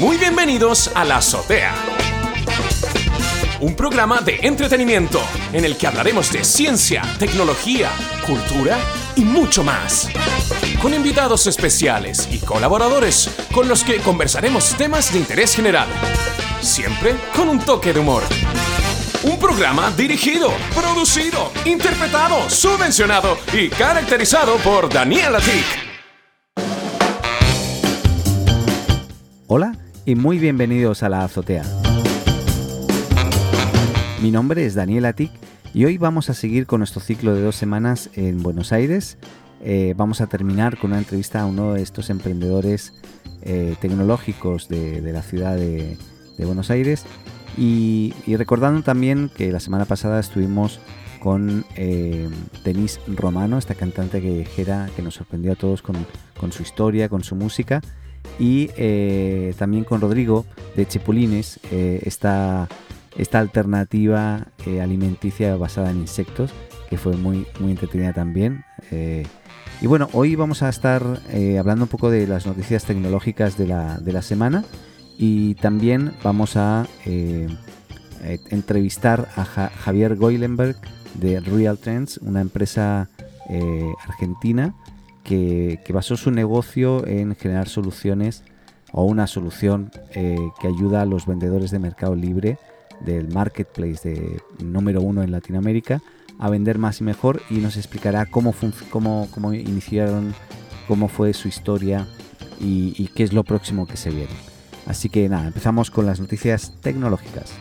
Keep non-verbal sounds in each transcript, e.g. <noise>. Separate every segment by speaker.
Speaker 1: Muy bienvenidos a La Azotea. Un programa de entretenimiento en el que hablaremos de ciencia, tecnología, cultura y mucho más. Con invitados especiales y colaboradores con los que conversaremos temas de interés general. Siempre con un toque de humor. Un programa dirigido, producido, interpretado, subvencionado y caracterizado por Daniel Atik.
Speaker 2: Hola y muy bienvenidos a la azotea. Mi nombre es Daniel Atik y hoy vamos a seguir con nuestro ciclo de dos semanas en Buenos Aires. Eh, vamos a terminar con una entrevista a uno de estos emprendedores eh, tecnológicos de, la ciudad de, Buenos Aires y, recordando también que la semana pasada estuvimos con eh, Denise Romano, esta cantante callejera que nos sorprendió a todos con, con su historia, con su música y eh, también con Rodrigo de Chepulines, eh, esta, alternativa eh, alimenticia basada en insectos, que fue muy, muy entretenida también. y bueno, hoy vamos a estar hablando un poco de las noticias tecnológicas de la, semana y también vamos a entrevistar a Javier Goilenberg de Real Trends, una empresa argentina que, basó su negocio en generar soluciones o una solución eh, que ayuda a los vendedores de Mercado Libre del marketplace de número uno en Latinoamérica a vender más y mejor y nos explicará cómo, cómo, cómo iniciaron, cómo fue su historia y, y qué es lo próximo que se viene. Así que nada, empezamos con las noticias tecnológicas.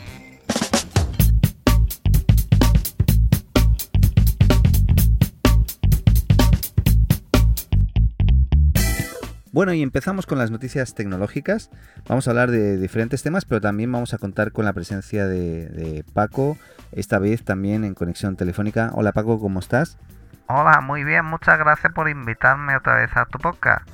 Speaker 2: Bueno, y empezamos con las noticias tecnológicas. Vamos a hablar de diferentes temas, pero también vamos a contar con la presencia de, Paco, esta vez también en conexión telefónica. Hola Paco, ¿cómo estás?
Speaker 3: Hola, muy bien, muchas gracias por invitarme otra vez a tu podcast.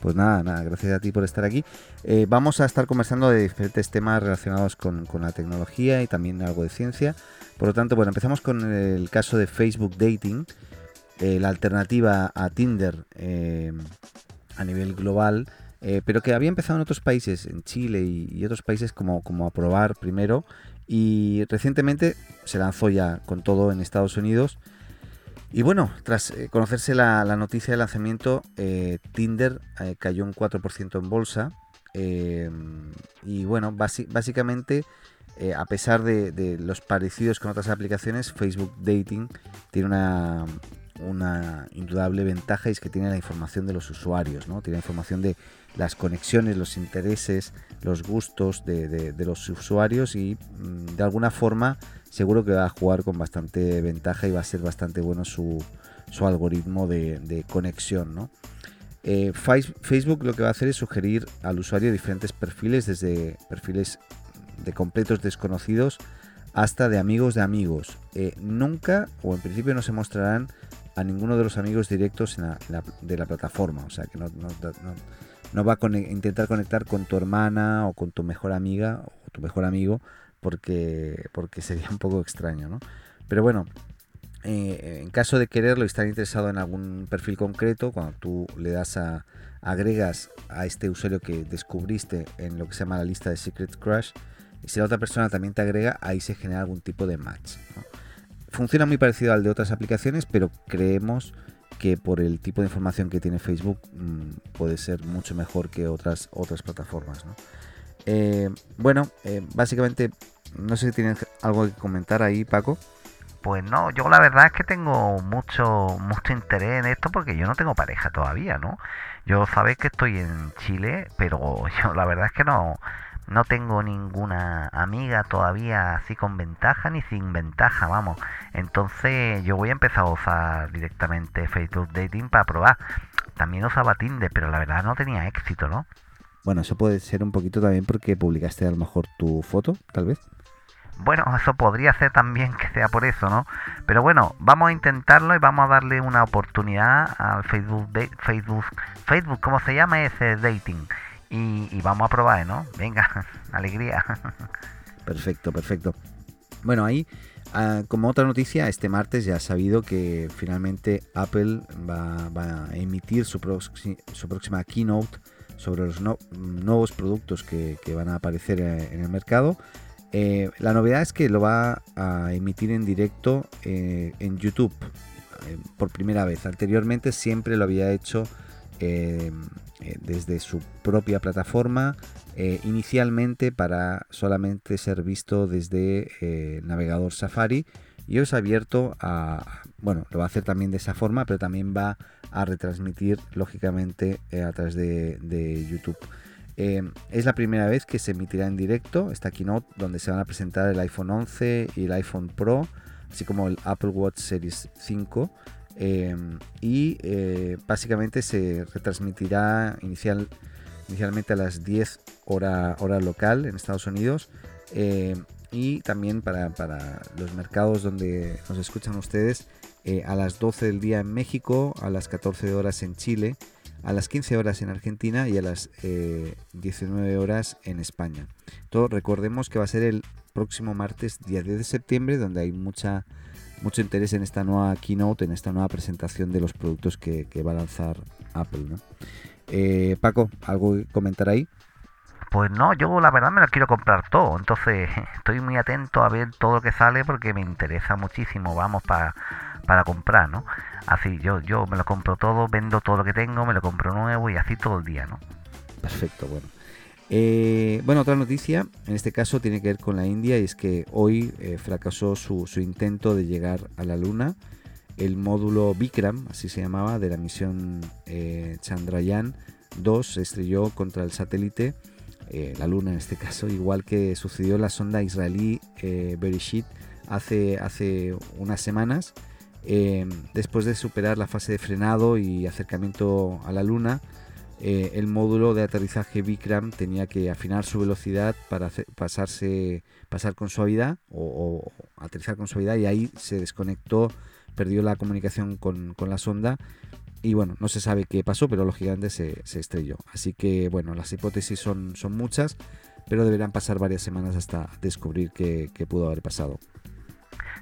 Speaker 2: Pues nada, nada, gracias a ti por estar aquí. Eh, vamos a estar conversando de diferentes temas relacionados con, la tecnología y también algo de ciencia. Por lo tanto, bueno, empezamos con el caso de Facebook Dating, eh, la alternativa a Tinder. Eh, a nivel global, eh, pero que había empezado en otros países, en Chile y, otros países como, como a probar primero y recientemente se lanzó ya con todo en Estados Unidos. Y bueno, tras eh, conocerse la, noticia de lanzamiento, eh, Tinder cayó un 4% en bolsa. y bueno, básicamente, a pesar de, los parecidos con otras aplicaciones, Facebook Dating tiene una, una indudable ventaja y es que tiene la información de los usuarios, ¿no? Tiene información de las conexiones, los intereses, los gustos de, los usuarios y mm, de alguna forma seguro que va a jugar con bastante ventaja y va a ser bastante bueno su, algoritmo de, conexión, ¿no? Eh, Facebook lo que va a hacer es sugerir al usuario diferentes perfiles, desde perfiles de completos desconocidos hasta de amigos de amigos. Eh, nunca o en principio no se mostrarán a ninguno de los amigos directos de la plataforma. O sea, que no, va a intentar conectar con tu hermana o con tu mejor amiga o tu mejor amigo porque, porque sería un poco extraño, ¿no? Pero bueno, eh, en caso de quererlo y estar interesado en algún perfil concreto, cuando tú le das a agregas a este usuario que descubriste en lo que se llama la lista de Secret Crush, y si la otra persona también te agrega, ahí se genera algún tipo de match. Funciona muy parecido al de otras aplicaciones, pero creemos que por el tipo de información que tiene Facebook mm, puede ser mucho mejor que otras, otras plataformas. Eh, bueno, eh, básicamente, no sé si tienes algo que comentar ahí, Paco.
Speaker 3: Pues no, yo la verdad es que tengo mucho mucho interés en esto porque yo no tengo pareja todavía, ¿no? Yo sabéis que estoy en Chile, pero <laughs> yo la verdad es que no no tengo ninguna amiga todavía así con ventaja ni sin ventaja, vamos. Entonces yo voy a empezar a usar directamente Facebook Dating para probar. También usaba Tinder, pero la verdad no tenía éxito, ¿no?
Speaker 2: Bueno, eso puede ser un poquito también porque publicaste a lo mejor tu foto, tal vez.
Speaker 3: Bueno, eso podría ser también que sea por eso, ¿no? Pero bueno, vamos a intentarlo y vamos a darle una oportunidad al Facebook, Facebook, Facebook, ¿cómo se llama ese dating? Y, vamos a probar, ¿no? Venga, <laughs> alegría.
Speaker 2: Perfecto, perfecto. Bueno, ahí, ah, como otra noticia, este martes ya ha sabido que finalmente Apple va, a emitir su, su próxima keynote sobre los nuevos productos que, van a aparecer en el mercado. la novedad es que lo va a emitir en directo en YouTube por primera vez. Anteriormente siempre lo había hecho desde su propia plataforma eh, inicialmente para solamente ser visto desde el eh, navegador Safari y os ha abierto a, bueno, lo va a hacer también de esa forma, pero también va a retransmitir lógicamente eh, a través de, YouTube. es la primera vez que se emitirá en directo esta keynote donde se van a presentar el iPhone 11 y el iPhone Pro, así como el Apple Watch Series 5. Y básicamente se retransmitirá inicial, inicialmente a las 10 hora, hora local en Estados Unidos. Eh, y también para, los mercados donde nos escuchan ustedes eh, a las 12 del día en México, a las 14 horas en Chile, a las 15 horas en Argentina y a las 19 eh, horas en España. Todo recordemos que va a ser el próximo martes, día 10 de septiembre, donde hay mucha, mucho interés en esta nueva keynote, en esta nueva presentación de los productos que, va a lanzar Apple. Paco, ¿algo que comentar ahí?
Speaker 3: Pues no, yo la verdad me lo quiero comprar todo. Entonces <laughs> estoy muy atento a ver todo lo que sale porque me interesa muchísimo, vamos, para, para comprar, ¿no? Así, yo, yo me lo compro todo, vendo todo lo que tengo, me lo compro nuevo y así todo el día, ¿no?
Speaker 2: Perfecto, bueno. Eh, bueno, otra noticia, en este caso tiene que ver con la India y es que hoy eh, fracasó su, intento de llegar a la Luna. El módulo Vikram, así se llamaba, de la misión eh, Chandrayaan 2 se estrelló contra el satélite la Luna en este caso, <laughs> igual que sucedió la sonda israelí Bereshit hace, unas semanas. Después de superar la fase de frenado y acercamiento a la Luna, el módulo de aterrizaje Vikram tenía que afinar su velocidad para pasarse, pasar con suavidad o, aterrizar con suavidad y ahí se desconectó, perdió la comunicación con, con la sonda y bueno, no se sabe qué pasó, pero lógicamente se, se estrelló. Así que bueno, las hipótesis son, son muchas, pero deberán pasar varias semanas hasta descubrir qué, qué pudo haber pasado.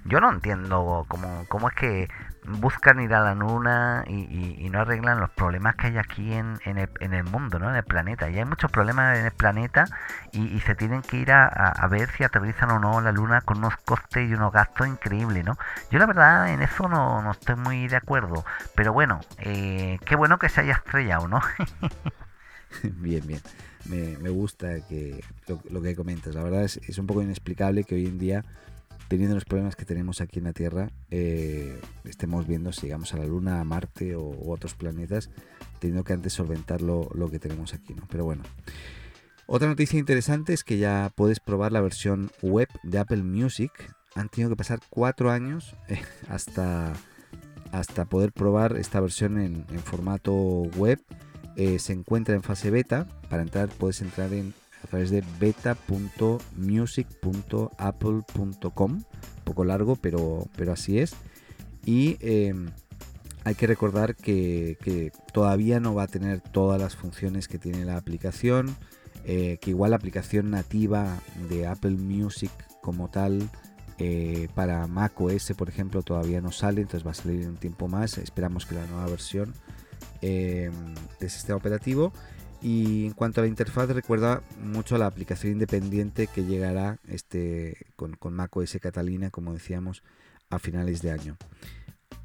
Speaker 3: Yo no entiendo cómo, cómo es que buscan ir a la luna y, no arreglan los problemas que hay aquí en, en, el, en, el, mundo, ¿no? en el planeta. Y hay muchos problemas en el planeta y, se tienen que ir a, ver si aterrizan o no la luna con unos costes y unos gastos increíbles. ¿no? Yo la verdad en eso no, no estoy muy de acuerdo. Pero bueno, eh, qué bueno que se haya estrellado, ¿no? <laughs>
Speaker 2: bien, bien. Me, me gusta que lo, que comentas. La verdad es, es un poco inexplicable que hoy en día teniendo los problemas que tenemos aquí en la Tierra, eh, estemos viendo si llegamos a la Luna, a Marte o, otros planetas, teniendo que antes solventar lo, que tenemos aquí. Pero bueno. Otra noticia interesante es que ya puedes probar la versión web de Apple Music. Han tenido que pasar cuatro años eh, hasta, poder probar esta versión en, formato web. Eh, se encuentra en fase beta. Para entrar puedes entrar en través de beta.music.apple.com. Un poco largo, pero, pero así es. Y em, hay que recordar que, todavía no va a tener todas las funciones que tiene la aplicación. Eh, que igual la aplicación nativa de Apple Music como tal eh, para Mac OS, por ejemplo, todavía no sale, entonces va a salir un tiempo más. Esperamos que la nueva versión em, de sistema operativo y en cuanto a la interfaz, recuerda mucho a la aplicación independiente que llegará este, con, con macOS Catalina, como decíamos, a finales de año.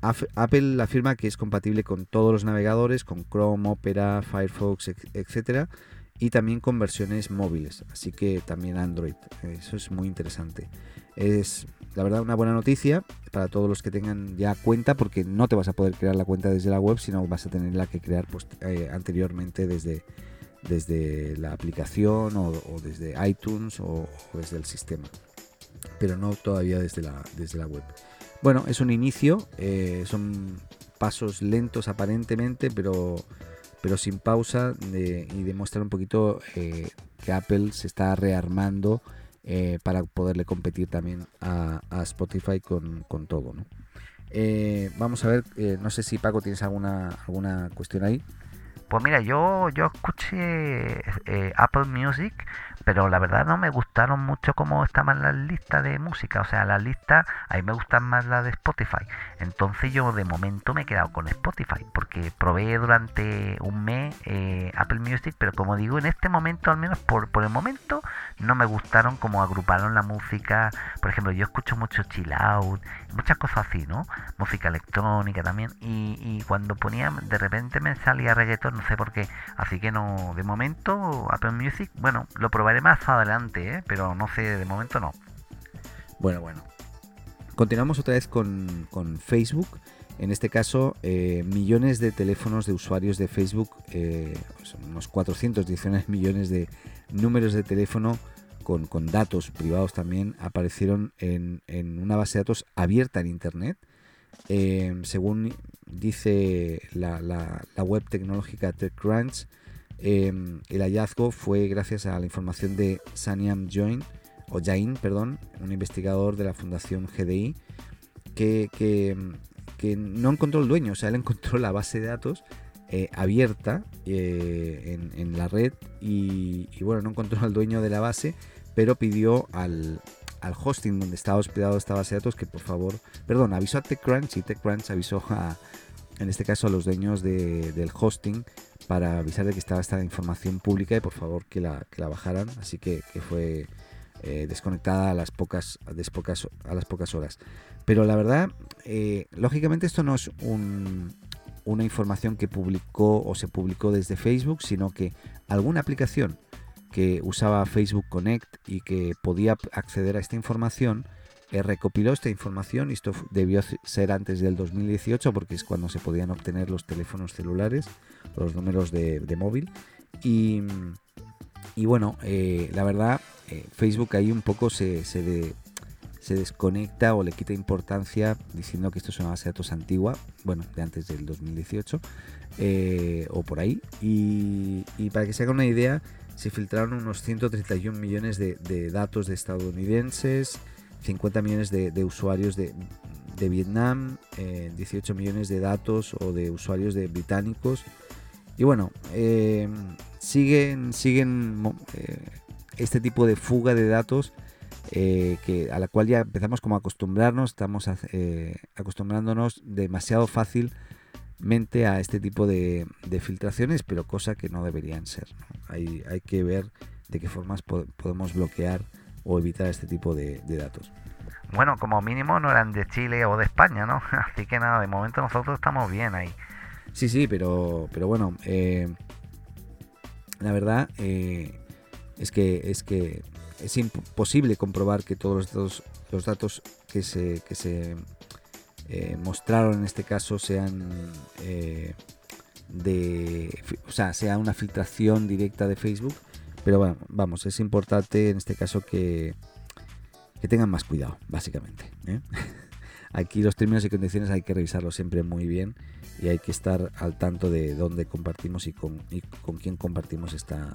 Speaker 2: Apple afirma que es compatible con todos los navegadores, con Chrome, Opera, Firefox, etc. Y también con versiones móviles, así que también Android. Eso es muy interesante. Es la verdad una buena noticia para todos los que tengan ya cuenta, porque no te vas a poder crear la cuenta desde la web, sino vas a tenerla que crear pues, eh, anteriormente desde, desde la aplicación o, desde iTunes o, desde el sistema, pero no todavía desde la, desde la web. Bueno, es un inicio, eh, son pasos lentos aparentemente, pero, pero sin pausa y demuestran un poquito eh, que Apple se está rearmando eh, para poderle competir también a, Spotify con, todo. vamos a ver, no sé si Paco tienes alguna, alguna cuestión ahí.
Speaker 3: Pues mira, yo, yo escuché eh, Apple Music, pero la verdad no me gustaron mucho cómo estaban las listas de música. O sea, las listas, a mí me gustan más las de Spotify. Entonces yo de momento me he quedado con Spotify, porque probé durante un mes eh, Apple Music, pero como digo, en este momento, al menos por, por el momento, no me gustaron cómo agruparon la música. Por ejemplo, yo escucho mucho chill out, muchas cosas así, ¿no? Música electrónica también. Y, y cuando ponía, de repente me salía reggaeton, no sé por qué. Así que no, de momento, Apple Music, bueno, lo probaré más adelante, ¿eh? pero no sé, de momento no.
Speaker 2: Bueno, bueno. Continuamos otra vez con, con Facebook. En este caso, eh, millones de teléfonos de usuarios de Facebook, eh, unos 419 millones de números de teléfono con, con datos privados también aparecieron en, en, una base de datos abierta en Internet. Eh, según dice la, la, la, web tecnológica TechCrunch, eh, el hallazgo fue gracias a la información de Sanyam Join, o Jain, perdón, un investigador de la Fundación GDI, que, no encontró el dueño, o sea, él encontró la base de datos eh, abierta eh, en, la red y, y, bueno, no encontró al dueño de la base, pero pidió al, al hosting donde estaba hospedado esta base de datos que por favor, perdón, avisó a TechCrunch y TechCrunch avisó a, en este caso a los dueños de, del hosting para avisar de que estaba esta información pública y por favor que la, que la bajaran, así que, fue eh, desconectada a las pocas, a las pocas, horas. Pero la verdad, eh, lógicamente esto no es un, una información que publicó o se publicó desde Facebook, sino que alguna aplicación que usaba Facebook Connect y que podía acceder a esta información, recopiló esta información y esto debió ser antes del 2018 porque es cuando se podían obtener los teléfonos celulares, los números de, de móvil. Y, y bueno, eh, la verdad, eh, Facebook ahí un poco se, se, de, se, desconecta o le quita importancia diciendo que esto es una base de datos antigua, bueno, de antes del 2018 eh, o por ahí. Y, para que se haga una idea, se filtraron unos 131 millones de, de datos de estadounidenses, 50 millones de, usuarios de, Vietnam, eh, 18 millones de datos o de usuarios de británicos. Y bueno, eh, siguen, siguen eh, este tipo de fuga de datos eh, que, a la cual ya empezamos como a acostumbrarnos, estamos eh, acostumbrándonos demasiado fácilmente a este tipo de, filtraciones, pero cosa que no deberían ser. Hay, hay, que ver de qué formas po podemos bloquear o evitar este tipo de, de, datos.
Speaker 3: Bueno, como mínimo no eran de Chile o de España, ¿no? <laughs> Así que nada, de momento nosotros estamos bien ahí.
Speaker 2: Sí, sí, pero, pero bueno, eh, la verdad eh, es que es que es imposible comprobar que todos los datos, los datos que se, que se eh, mostraron en este caso sean eh, de o sea sea una filtración directa de Facebook pero bueno vamos es importante en este caso que, que tengan más cuidado básicamente ¿eh? <laughs> aquí los términos y condiciones hay que revisarlos siempre muy bien y hay que estar al tanto de dónde compartimos y con, y con quién compartimos esta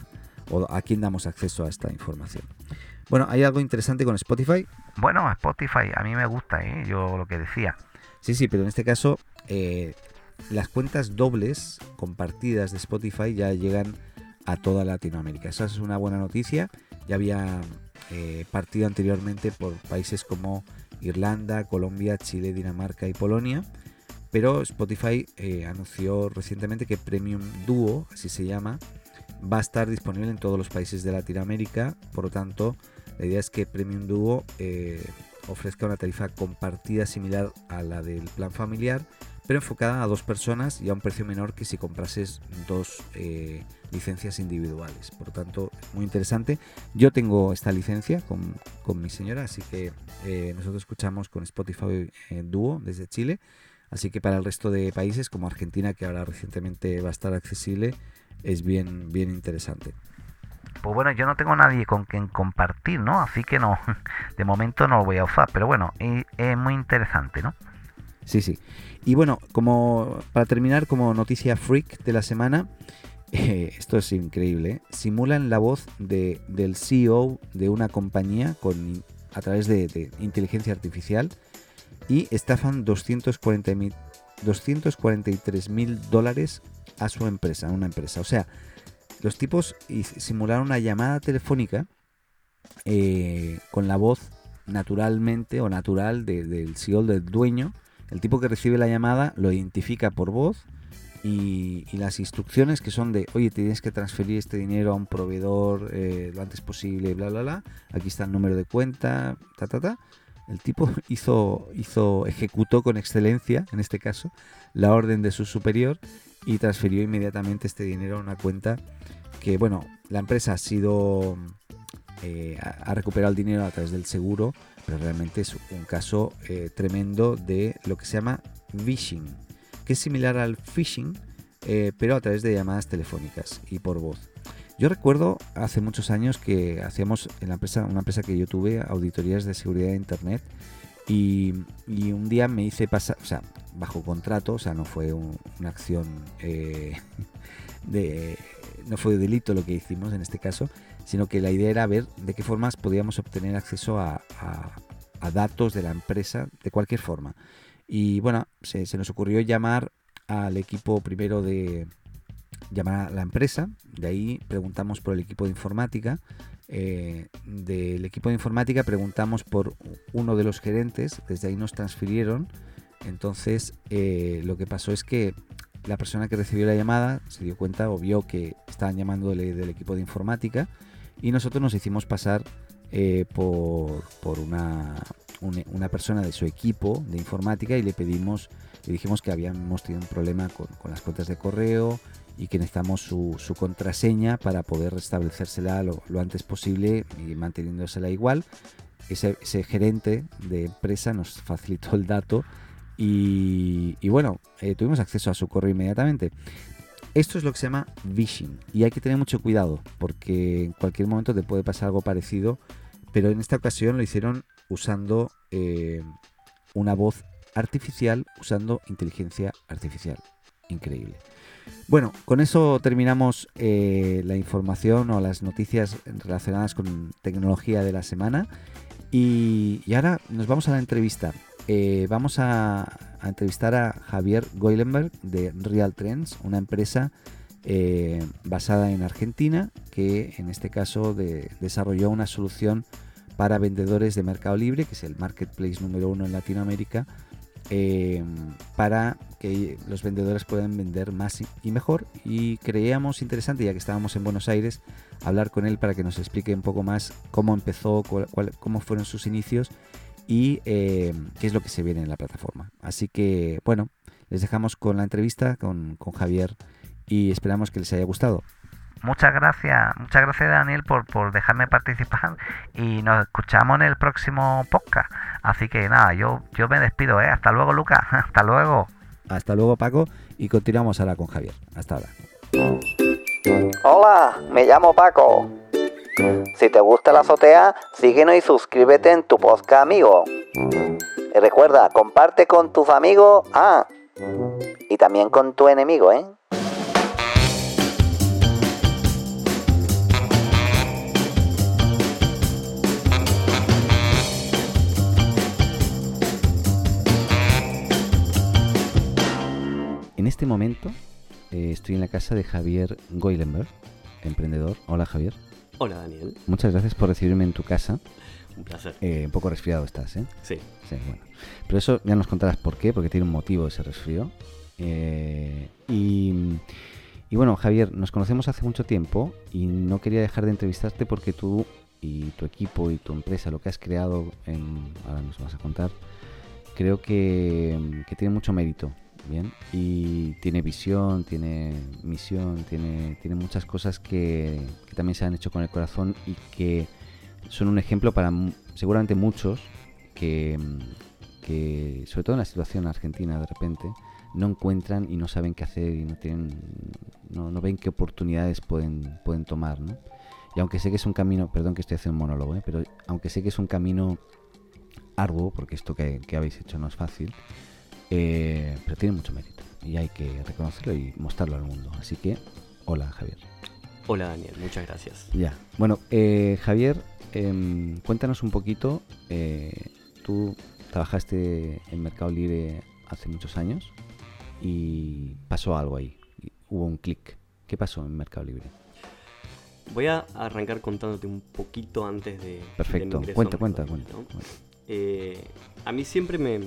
Speaker 2: o a quién damos acceso a esta información. Bueno, hay algo interesante con Spotify.
Speaker 3: Bueno, Spotify a mí me gusta, ¿eh? yo lo que decía.
Speaker 2: Sí, sí, pero en este caso eh, las cuentas dobles compartidas de Spotify ya llegan a toda Latinoamérica. Esa es una buena noticia. Ya había eh, partido anteriormente por países como Irlanda, Colombia, Chile, Dinamarca y Polonia. Pero Spotify eh, anunció recientemente que Premium Duo, así se llama, va a estar disponible en todos los países de Latinoamérica. Por lo tanto, la idea es que Premium Duo eh, ofrezca una tarifa compartida similar a la del plan familiar, pero enfocada a dos personas y a un precio menor que si comprases dos eh, licencias individuales. Por lo tanto, muy interesante. Yo tengo esta licencia con, con mi señora, así que eh, nosotros escuchamos con Spotify Duo desde Chile. Así que para el resto de países, como Argentina, que ahora recientemente va a estar accesible, es bien, bien interesante.
Speaker 3: Pues bueno, yo no tengo nadie con quien compartir, ¿no? Así que no, <laughs> de momento no lo voy a usar, pero bueno, es, es muy interesante, ¿no?
Speaker 2: Sí, sí. Y bueno, como para terminar, como noticia freak de la semana, eh, esto es increíble. ¿eh? Simulan la voz de, del CEO de una compañía con, a través de, inteligencia artificial y estafan 240 243 mil dólares a su empresa, a una empresa. O sea, los tipos simularon una llamada telefónica eh, con la voz naturalmente o natural del CEO, del dueño. El tipo que recibe la llamada lo identifica por voz y, las instrucciones que son de, oye, tienes que transferir este dinero a un proveedor eh, lo antes posible, bla, bla, bla. Aquí está el número de cuenta, ta, ta, ta. El tipo <laughs> hizo, hizo, ejecutó con excelencia, en este caso, la orden de su superior y transfirió inmediatamente este dinero a una cuenta que, bueno, la empresa ha sido, eh, ha recuperado el dinero a través del seguro, pero realmente es un caso eh, tremendo de lo que se llama phishing, que es similar al phishing, eh, pero a través de llamadas telefónicas y por voz. Yo recuerdo hace muchos años que hacíamos en la empresa, una empresa que yo tuve, auditorías de seguridad de Internet, y, un día me hice pasar, o sea, bajo contrato, o sea, no fue una acción eh, <laughs> de, no fue delito lo que hicimos en este caso, sino que la idea era ver de qué formas podíamos obtener acceso a, datos de la empresa de cualquier forma. Y bueno, se, se nos ocurrió llamar al equipo primero de, llamar a la empresa, de ahí preguntamos por el equipo de informática, eh, del equipo de informática preguntamos por uno de los gerentes, desde ahí nos transfirieron, entonces eh, lo que pasó es que la persona que recibió la llamada se dio cuenta o vio que estaban llamando del, equipo de informática y nosotros nos hicimos pasar eh, por, por una, una, persona de su equipo de informática y le pedimos, le dijimos que habíamos tenido un problema con, con las cuentas de correo y que necesitamos su, su contraseña para poder restablecérsela lo, antes posible y manteniéndosela igual. Ese, gerente de empresa nos facilitó el dato y, bueno, eh, tuvimos acceso a su correo inmediatamente. Esto es lo que se llama phishing y hay que tener mucho cuidado porque en cualquier momento te puede pasar algo parecido, pero en esta ocasión lo hicieron usando eh, una voz artificial, usando inteligencia artificial. Increíble. Bueno, con eso terminamos eh, la información o las noticias relacionadas con tecnología de la semana. Y, ahora nos vamos a la entrevista. Eh, vamos a, entrevistar a Javier Goilenberg de Real Trends, una empresa eh, basada en Argentina que en este caso desarrolló una solución para vendedores de Mercado Libre, que es el marketplace número uno en Latinoamérica, eh, para que los vendedores puedan vender más y mejor. Y creíamos interesante, ya que estábamos en Buenos Aires, hablar con él para que nos explique un poco más cómo empezó, cómo fueron sus inicios y eh, qué es lo que se viene en la plataforma. Así que, bueno, les dejamos con la entrevista con, con Javier y esperamos que les haya gustado.
Speaker 3: Muchas gracias, muchas gracias Daniel por, por dejarme participar y nos escuchamos en el próximo podcast. Así que nada, yo, yo me despido, ¿eh? Hasta luego, Lucas. <laughs> Hasta luego.
Speaker 2: Hasta luego, Paco. Y continuamos ahora con Javier. Hasta ahora.
Speaker 4: Hola, me llamo Paco. Si te gusta la azotea, síguenos y suscríbete en tu podcast, amigo. Y recuerda, comparte con tus amigos. Ah, y también con tu enemigo, ¿eh?
Speaker 2: este momento eh, estoy en la casa de Javier Goilenberg, emprendedor. Hola Javier.
Speaker 5: Hola Daniel.
Speaker 2: Muchas gracias por recibirme en tu casa.
Speaker 5: Un placer.
Speaker 2: Eh, un poco resfriado estás, ¿eh?
Speaker 5: Sí.
Speaker 2: Sí, bueno. Pero eso ya nos contarás por qué, porque tiene un motivo ese resfrío. Eh, y, y bueno, Javier, nos conocemos hace mucho tiempo y no quería dejar de entrevistarte porque tú y tu equipo y tu empresa, lo que has creado, en, ahora nos vas a contar, creo que, que tiene mucho mérito bien y tiene visión, tiene misión, tiene, tiene muchas cosas que, también se han hecho con el corazón y que son un ejemplo para seguramente muchos que, que, sobre todo en la situación argentina de repente, no encuentran y no saben qué hacer y no tienen no, no ven qué oportunidades pueden, pueden tomar. ¿no? Y aunque sé que es un camino, perdón que estoy haciendo un monólogo, ¿eh? pero aunque sé que es un camino arduo, porque esto que, que habéis hecho no es fácil, eh, pero tiene mucho mérito y hay que reconocerlo y mostrarlo al mundo. Así que, hola Javier.
Speaker 5: Hola Daniel, muchas gracias.
Speaker 2: Ya, bueno, eh, Javier, em, cuéntanos un poquito. Eh, tú trabajaste en Mercado Libre hace muchos años y pasó algo ahí. hubo un clic. ¿Qué pasó en Mercado Libre?
Speaker 5: Voy a arrancar contándote un poquito antes de.
Speaker 2: Perfecto.
Speaker 5: de mi
Speaker 2: cuenta, cuenta, cuenta.
Speaker 5: A mí siempre me,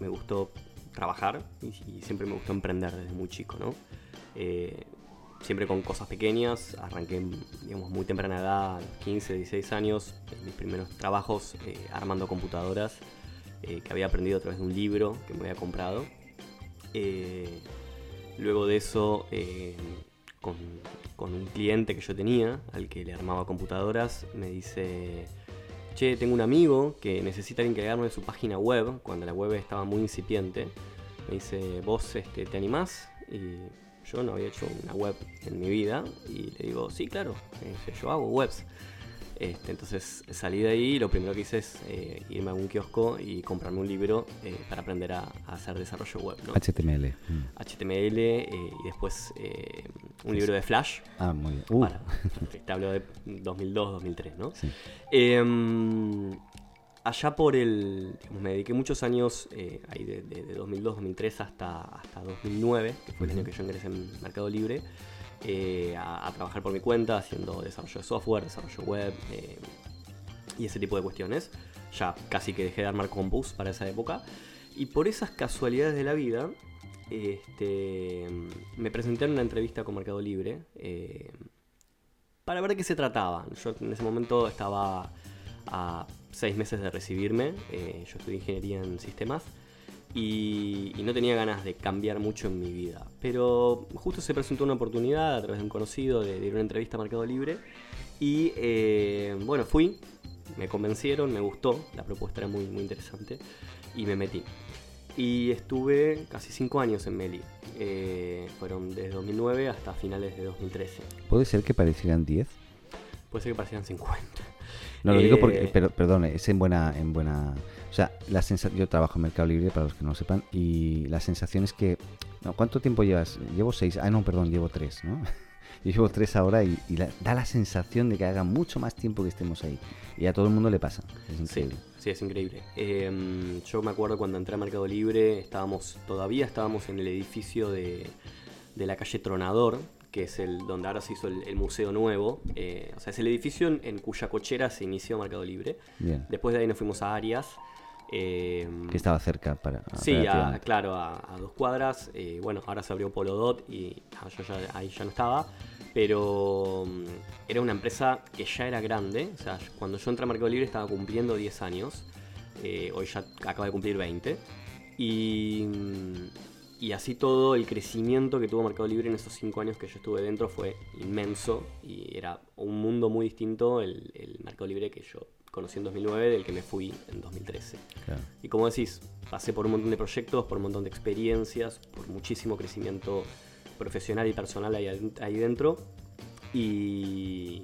Speaker 5: me gustó trabajar y, siempre me gustó emprender desde muy chico, ¿no? Eh, siempre con cosas pequeñas, arranqué, digamos, muy temprana edad, 15, 16 años, mis primeros trabajos eh, armando computadoras eh, que había aprendido a través de un libro que me había comprado. Luego de eso, con, con un cliente que yo tenía, al que le armaba computadoras, me dice, che, tengo un amigo que necesita alguien que le arme su página web, cuando la web estaba muy incipiente. Me dice, ¿vos este, te animás? Y yo no había hecho una web en mi vida. Y le digo, sí, claro, dice, yo hago webs. Este, entonces salí de ahí y lo primero que hice es eh, irme a un kiosco y comprarme un libro eh, para aprender a, a hacer desarrollo web. ¿no?
Speaker 2: HTML. mm.
Speaker 5: HTML eh, y después un libro de Flash.
Speaker 2: Ah, muy bien. Uh,
Speaker 5: Para, te hablo de 2002-2003, ¿no?
Speaker 2: sí.
Speaker 5: Eh, allá por el. digamos, me dediqué muchos años, eh, ahí de, de- de 2002-2003 hasta, hasta 2009, que fue el año que yo ingresé en Mercado Libre, eh, a, a trabajar por mi cuenta, haciendo desarrollo de software, desarrollo web eh, y ese tipo de cuestiones. Ya casi que dejé de armar compus para esa época. Y por esas casualidades de la vida, este, me presenté en una entrevista con Mercado Libre. eh, para ver de qué se trataba. Yo en ese momento estaba a seis meses de recibirme, eh, yo estudié ingeniería en sistemas y, no tenía ganas de cambiar mucho en mi vida. Pero justo se presentó una oportunidad a través de un conocido de, de una entrevista a Mercado Libre y eh, bueno, fui, me convencieron, me gustó, la propuesta era muy, muy interesante y me metí. Y estuve casi cinco años en Meli. Eh, fueron desde 2009 hasta finales de 2013.
Speaker 2: ¿Puede ser que parecieran 10?
Speaker 5: Puede ser que parecieran 50.
Speaker 2: No lo digo porque,
Speaker 5: Eh,
Speaker 2: pero, perdón, es en buena, en buena, o sea, la sensa- yo trabajo en Mercado Libre para los que no lo sepan y la sensación es que, no, ¿cuánto tiempo llevas? Llevo seis, ah no, perdón, llevo tres, ¿no? <laughs> Yo llevo tres ahora y, y la- da la sensación de que haga mucho más tiempo que estemos ahí y a todo el mundo le pasa, es increíble.
Speaker 5: sí, es increíble. Eh, yo me acuerdo cuando entré a Mercado Libre, estábamos, todavía estábamos en el edificio de, de la calle Tronador, que es el donde ahora se hizo el, el museo nuevo. Eh, o sea, es el edificio en, en cuya cochera se inició Mercado Libre.
Speaker 2: Bien,
Speaker 5: Después de ahí nos fuimos a Arias. eh,
Speaker 2: que estaba cerca para...
Speaker 5: Sí, a- claro, a, a dos cuadras. eh, bueno, ahora se abrió Polo Dot y ah, yo ya, ahí ya no estaba. Pero mm, era una empresa que ya era grande. O sea, cuando yo entré a Mercado Libre estaba cumpliendo 10 años. eh, hoy ya acaba de cumplir 20. Y, mm, y así todo el crecimiento que tuvo Mercado Libre en esos 5 años que yo estuve dentro fue inmenso. Y era un mundo muy distinto el, el Mercado Libre que yo conocí en 2009 del que me fui en 2013.
Speaker 2: Claro.
Speaker 5: Y como decís, pasé por un montón de proyectos, por un montón de experiencias, por muchísimo crecimiento profesional y personal ahí, ahí dentro. Y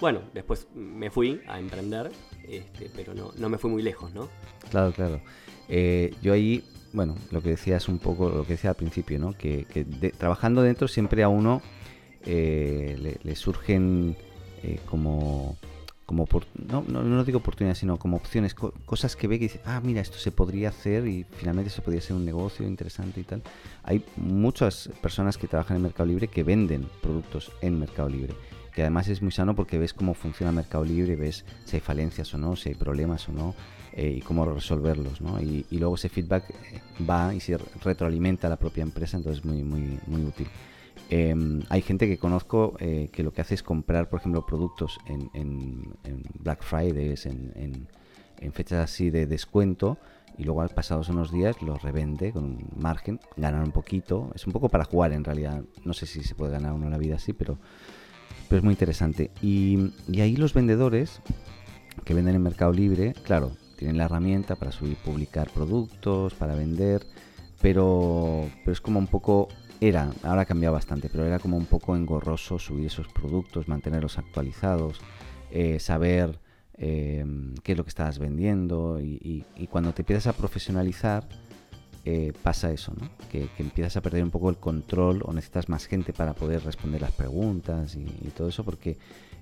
Speaker 5: bueno, después me fui a emprender, este, pero no, no me fui muy lejos, ¿no?
Speaker 2: Claro, claro. Eh, yo ahí, bueno, lo que decía es un poco lo que decía al principio, ¿no? Que, de- trabajando dentro siempre a uno eh, le, le surgen eh, como, como opor- no, no, no digo oportunidades, sino como opciones, co- cosas que ve que dice, ah, mira, esto se podría hacer y finalmente se podría ser un negocio interesante y tal. Hay muchas personas que trabajan en Mercado Libre que venden productos en Mercado Libre que además es muy sano porque ves cómo funciona Mercado Libre, ves si hay falencias o no, si hay problemas o no, eh, y cómo resolverlos, ¿no? Y, y luego ese feedback eh, va y se retroalimenta a la propia empresa, entonces es muy, muy, muy útil. Eh, hay gente que conozco eh, que lo que hace es comprar, por ejemplo, productos en, en- en Black Fridays, en, en- en fechas así de descuento, y luego al pasados unos días los revende con un margen, ganan un poquito, es un poco para jugar en realidad, no sé si se puede ganar uno la vida así, pero es muy interesante. Y, ahí los vendedores que venden en Mercado Libre, claro, tienen la herramienta para subir, publicar productos, para vender, pero es como un poco, era, ahora ha cambiado bastante, pero era como un poco engorroso subir esos productos, mantenerlos actualizados, eh, saber eh, qué es lo que estabas vendiendo y, y- y cuando te empiezas a profesionalizar, eh, pasa eso, ¿no? Que, empiezas a perder un poco el control o necesitas más gente para poder responder las preguntas y, y todo eso, porque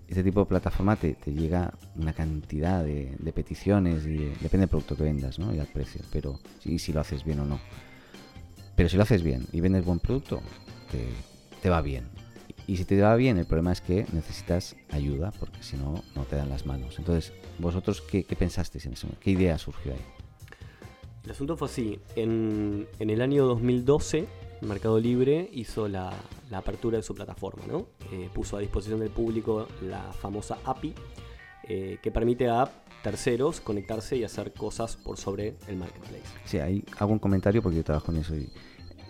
Speaker 2: este tipo de plataforma te, llega una cantidad de, peticiones y de- depende del producto que vendas, ¿no? Y al precio, pero si, si lo haces bien o no. Pero si lo haces bien y vendes buen producto, te, te va bien. Y si te va bien, el problema es que necesitas ayuda, porque si no, no te dan las manos. Entonces, ¿vosotros qué, qué pensasteis en momento? ¿Qué idea surgió ahí?
Speaker 5: El asunto fue así. En, en el año 2012, Mercado Libre hizo la, la apertura de su plataforma, ¿no? Eh, puso a disposición del público la famosa API, eh, que permite a terceros conectarse y hacer cosas por sobre el marketplace.
Speaker 2: Sí, ahí hago un comentario porque yo trabajo en eso. Y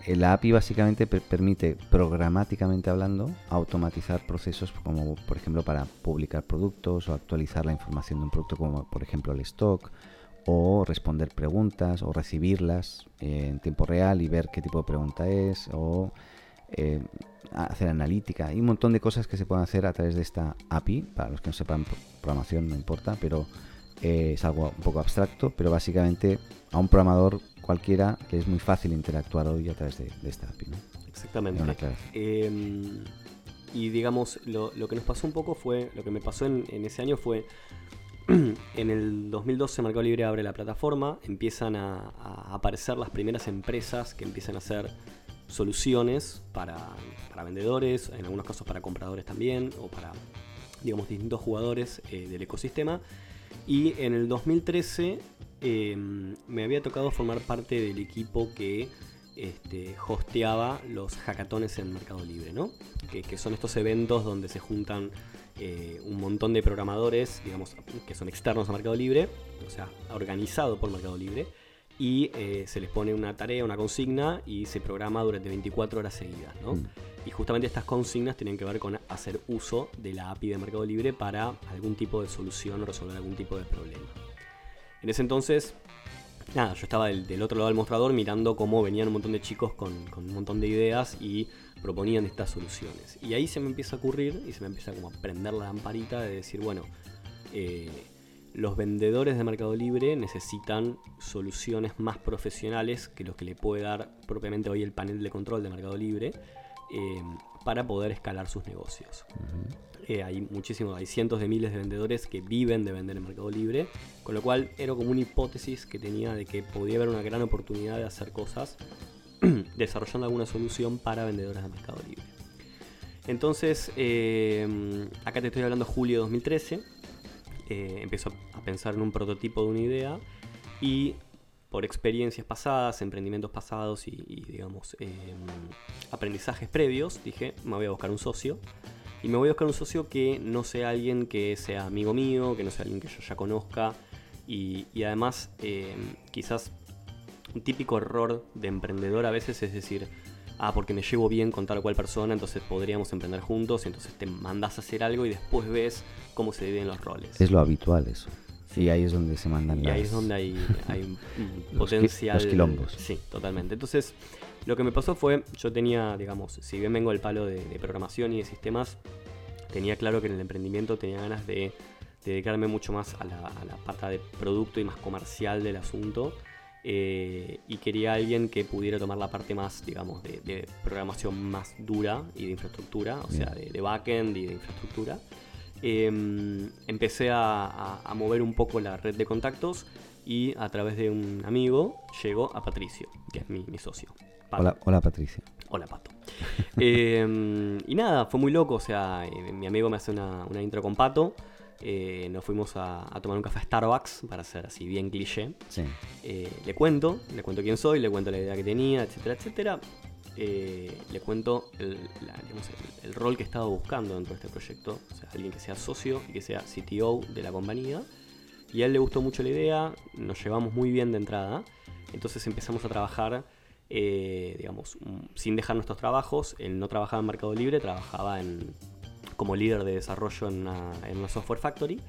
Speaker 2: la API básicamente per- permite, programáticamente hablando, automatizar procesos como, por ejemplo, para publicar productos o actualizar la información de un producto, como por ejemplo el stock, o responder preguntas o recibirlas eh, en tiempo real y ver qué tipo de pregunta es, o eh, hacer analítica. Hay un montón de cosas que se pueden hacer a través de esta API. Para los que no sepan pro- programación, no importa, pero eh, es algo un poco abstracto, pero básicamente a un programador cualquiera le es muy fácil interactuar hoy a través de, de esta API. ¿no?
Speaker 5: Exactamente.
Speaker 2: Una.
Speaker 5: Eh, y digamos, lo, lo que nos pasó un poco fue, lo que me pasó en, en ese año fue, <clears throat> en el 2012 Mercado Libre abre la plataforma, empiezan a, a aparecer las primeras empresas que empiezan a hacer soluciones para, para vendedores, en algunos casos para compradores también, o para, digamos, distintos jugadores eh, del ecosistema. Y en el 2013 eh, me había tocado formar parte del equipo que este, hosteaba los hackatones en Mercado Libre, ¿no? Que, que son estos eventos donde se juntan eh, un montón de programadores, digamos, que son externos a Mercado Libre, o sea, organizado por Mercado Libre, y eh, se les pone una tarea, una consigna, y se programa durante 24 horas seguidas, ¿no?
Speaker 2: Mm.
Speaker 5: Y justamente estas consignas tienen que ver con hacer uso de la API de Mercado Libre para algún tipo de solución o resolver algún tipo de problema. En ese entonces, nada, yo estaba del, otro lado del mostrador mirando cómo venían un montón de chicos con, un montón de ideas y proponían estas soluciones. Y ahí se me empieza a ocurrir y se me empieza como a prender la lamparita de decir, bueno, eh, los vendedores de Mercado Libre necesitan soluciones más profesionales que los que le puede dar propiamente hoy el panel de control de Mercado Libre eh, para poder escalar sus negocios. Eh, hay muchísimos, hay cientos de miles de vendedores que viven de vender en Mercado Libre, con lo cual era como una hipótesis que tenía de que podía haber una gran oportunidad de hacer cosas <clears throat> desarrollando alguna solución para vendedores de Mercado Libre. Entonces, eh, acá te estoy hablando julio de 2013, eh, empiezo a pensar en un prototipo de una idea y por experiencias pasadas, emprendimientos pasados y, y, digamos, eh, aprendizajes previos, dije, me voy a buscar un socio. Y me voy a buscar un socio que no sea alguien que sea amigo mío, que no sea alguien que yo ya conozca. Y, y además, eh, quizás un típico error de emprendedor a veces es decir, ah, porque me llevo bien con tal o cual persona, entonces podríamos emprender juntos, y entonces te mandas a hacer algo y después ves cómo se dividen los roles.
Speaker 2: Es lo habitual eso. Y ahí es donde se mandan
Speaker 5: Y
Speaker 2: las...
Speaker 5: ahí es donde hay, hay un, <laughs> potencial.
Speaker 2: los quilombos.
Speaker 5: Sí, totalmente. Entonces, lo que me pasó fue, yo tenía, digamos, si bien vengo del palo de, de programación y de sistemas, tenía claro que en el emprendimiento tenía ganas de, dedicarme mucho más a la, a la parte de producto y más comercial del asunto. eh, y quería alguien que pudiera tomar la parte más, digamos, de, de programación más dura y de infraestructura, o sea, de, de backend y de infraestructura. Em, empecé a, a- a mover un poco la red de contactos y a través de un amigo llegó a Patricio, que es mi, mi socio. Pato.
Speaker 2: Hola, hola Patricia.
Speaker 5: Hola, Pato. <laughs> Em, y nada, fue muy loco. O sea, eh, mi amigo me hace una, una intro con Pato. eh, nos fuimos a, a tomar un café a Starbucks, para ser así bien cliché.
Speaker 2: Sí.
Speaker 5: Eh, le cuento, le cuento quién soy, le cuento la idea que tenía, etcétera, etcétera. Eh, le cuento el, la- digamos, el- el rol que estaba buscando dentro de este proyecto. O sea, alguien que sea socio y que sea CTO de la compañía. Y a él le gustó mucho la idea, nos llevamos muy bien de entrada. Entonces empezamos a trabajar, eh, digamos, sin dejar nuestros trabajos. Él no trabajaba en Mercado Libre, trabajaba en, como líder de desarrollo en una, software factory.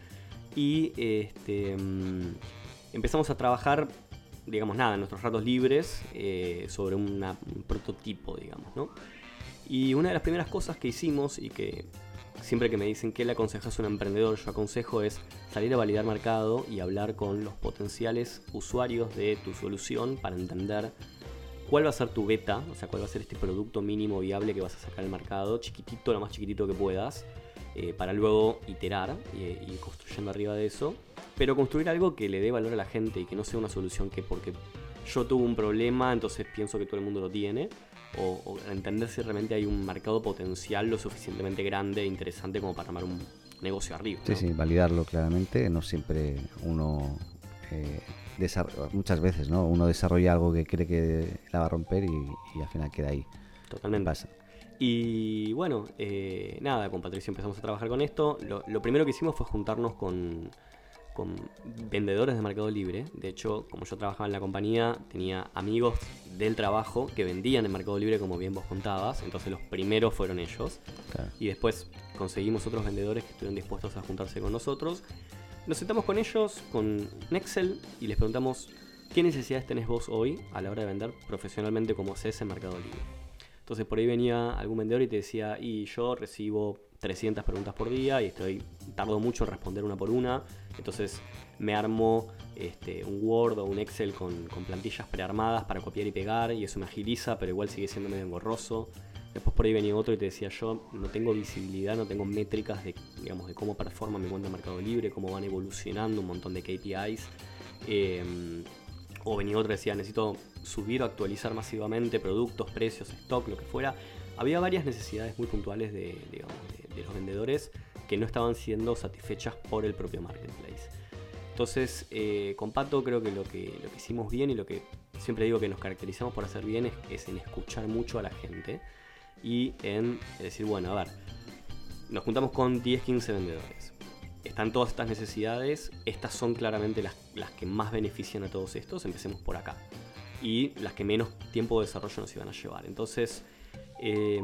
Speaker 5: Y este, mm, empezamos a trabajar, digamos, nada, en nuestros ratos libres eh, sobre un prototipo, digamos, ¿no? Y una de las primeras cosas que hicimos y que siempre que me dicen que le aconsejas a un emprendedor, yo aconsejo es salir a validar mercado y hablar con los potenciales usuarios de tu solución para entender cuál va a ser tu beta, o sea, cuál va a ser este producto mínimo viable que vas a sacar al mercado, chiquitito, lo más chiquitito que puedas, eh, para luego iterar y ir construyendo arriba de eso, pero construir algo que le dé valor a la gente y que no sea una solución que porque yo tuve un problema, entonces pienso que todo el mundo lo tiene, o, o entender si realmente hay un mercado potencial lo suficientemente grande e interesante como para armar un negocio arriba.
Speaker 2: Sí,
Speaker 5: ¿no?
Speaker 2: sí, validarlo claramente. No siempre uno. eh, muchas veces, ¿no? Uno desarrolla algo que cree que la va a romper y, y al final queda ahí.
Speaker 5: Totalmente.
Speaker 2: Pasa.
Speaker 5: Y bueno, eh, nada, con Patricio empezamos a trabajar con esto. Lo, lo primero que hicimos fue juntarnos con, con vendedores de Mercado Libre. De hecho, como yo trabajaba en la compañía, tenía amigos del trabajo que vendían en Mercado Libre, como bien vos contabas. Entonces los primeros fueron ellos.
Speaker 2: Claro.
Speaker 5: Y después conseguimos otros vendedores que estuvieron dispuestos a juntarse con nosotros. Nos sentamos con ellos, con un Excel, y les preguntamos qué necesidades tenés vos hoy a la hora de vender profesionalmente como haces en Mercado Libre. Entonces por ahí venía algún vendedor y te decía, y yo recibo 300 preguntas por día y estoy tardo mucho en responder una por una. Entonces me armo este, un Word o un Excel con, con plantillas prearmadas para copiar y pegar y eso me agiliza, pero igual sigue siendo medio engorroso. Después por ahí venía otro y te decía yo no tengo visibilidad, no tengo métricas de, digamos, de cómo performa mi cuenta de Mercado Libre, cómo van evolucionando un montón de KPIs. Eh, o venía otro y decía necesito subir o actualizar masivamente productos, precios, stock, lo que fuera. Había varias necesidades muy puntuales de los vendedores que no estaban siendo satisfechas por el propio marketplace. Entonces, eh, con Pato creo que lo, que lo que hicimos bien y lo que siempre digo que nos caracterizamos por hacer bien es, es en escuchar mucho a la gente y en decir, bueno, a ver, nos juntamos con 10, 15 vendedores. Están todas estas necesidades, estas son claramente las, las que más benefician a todos estos, empecemos por acá. Y las que menos tiempo de desarrollo nos iban a llevar. Entonces, eh,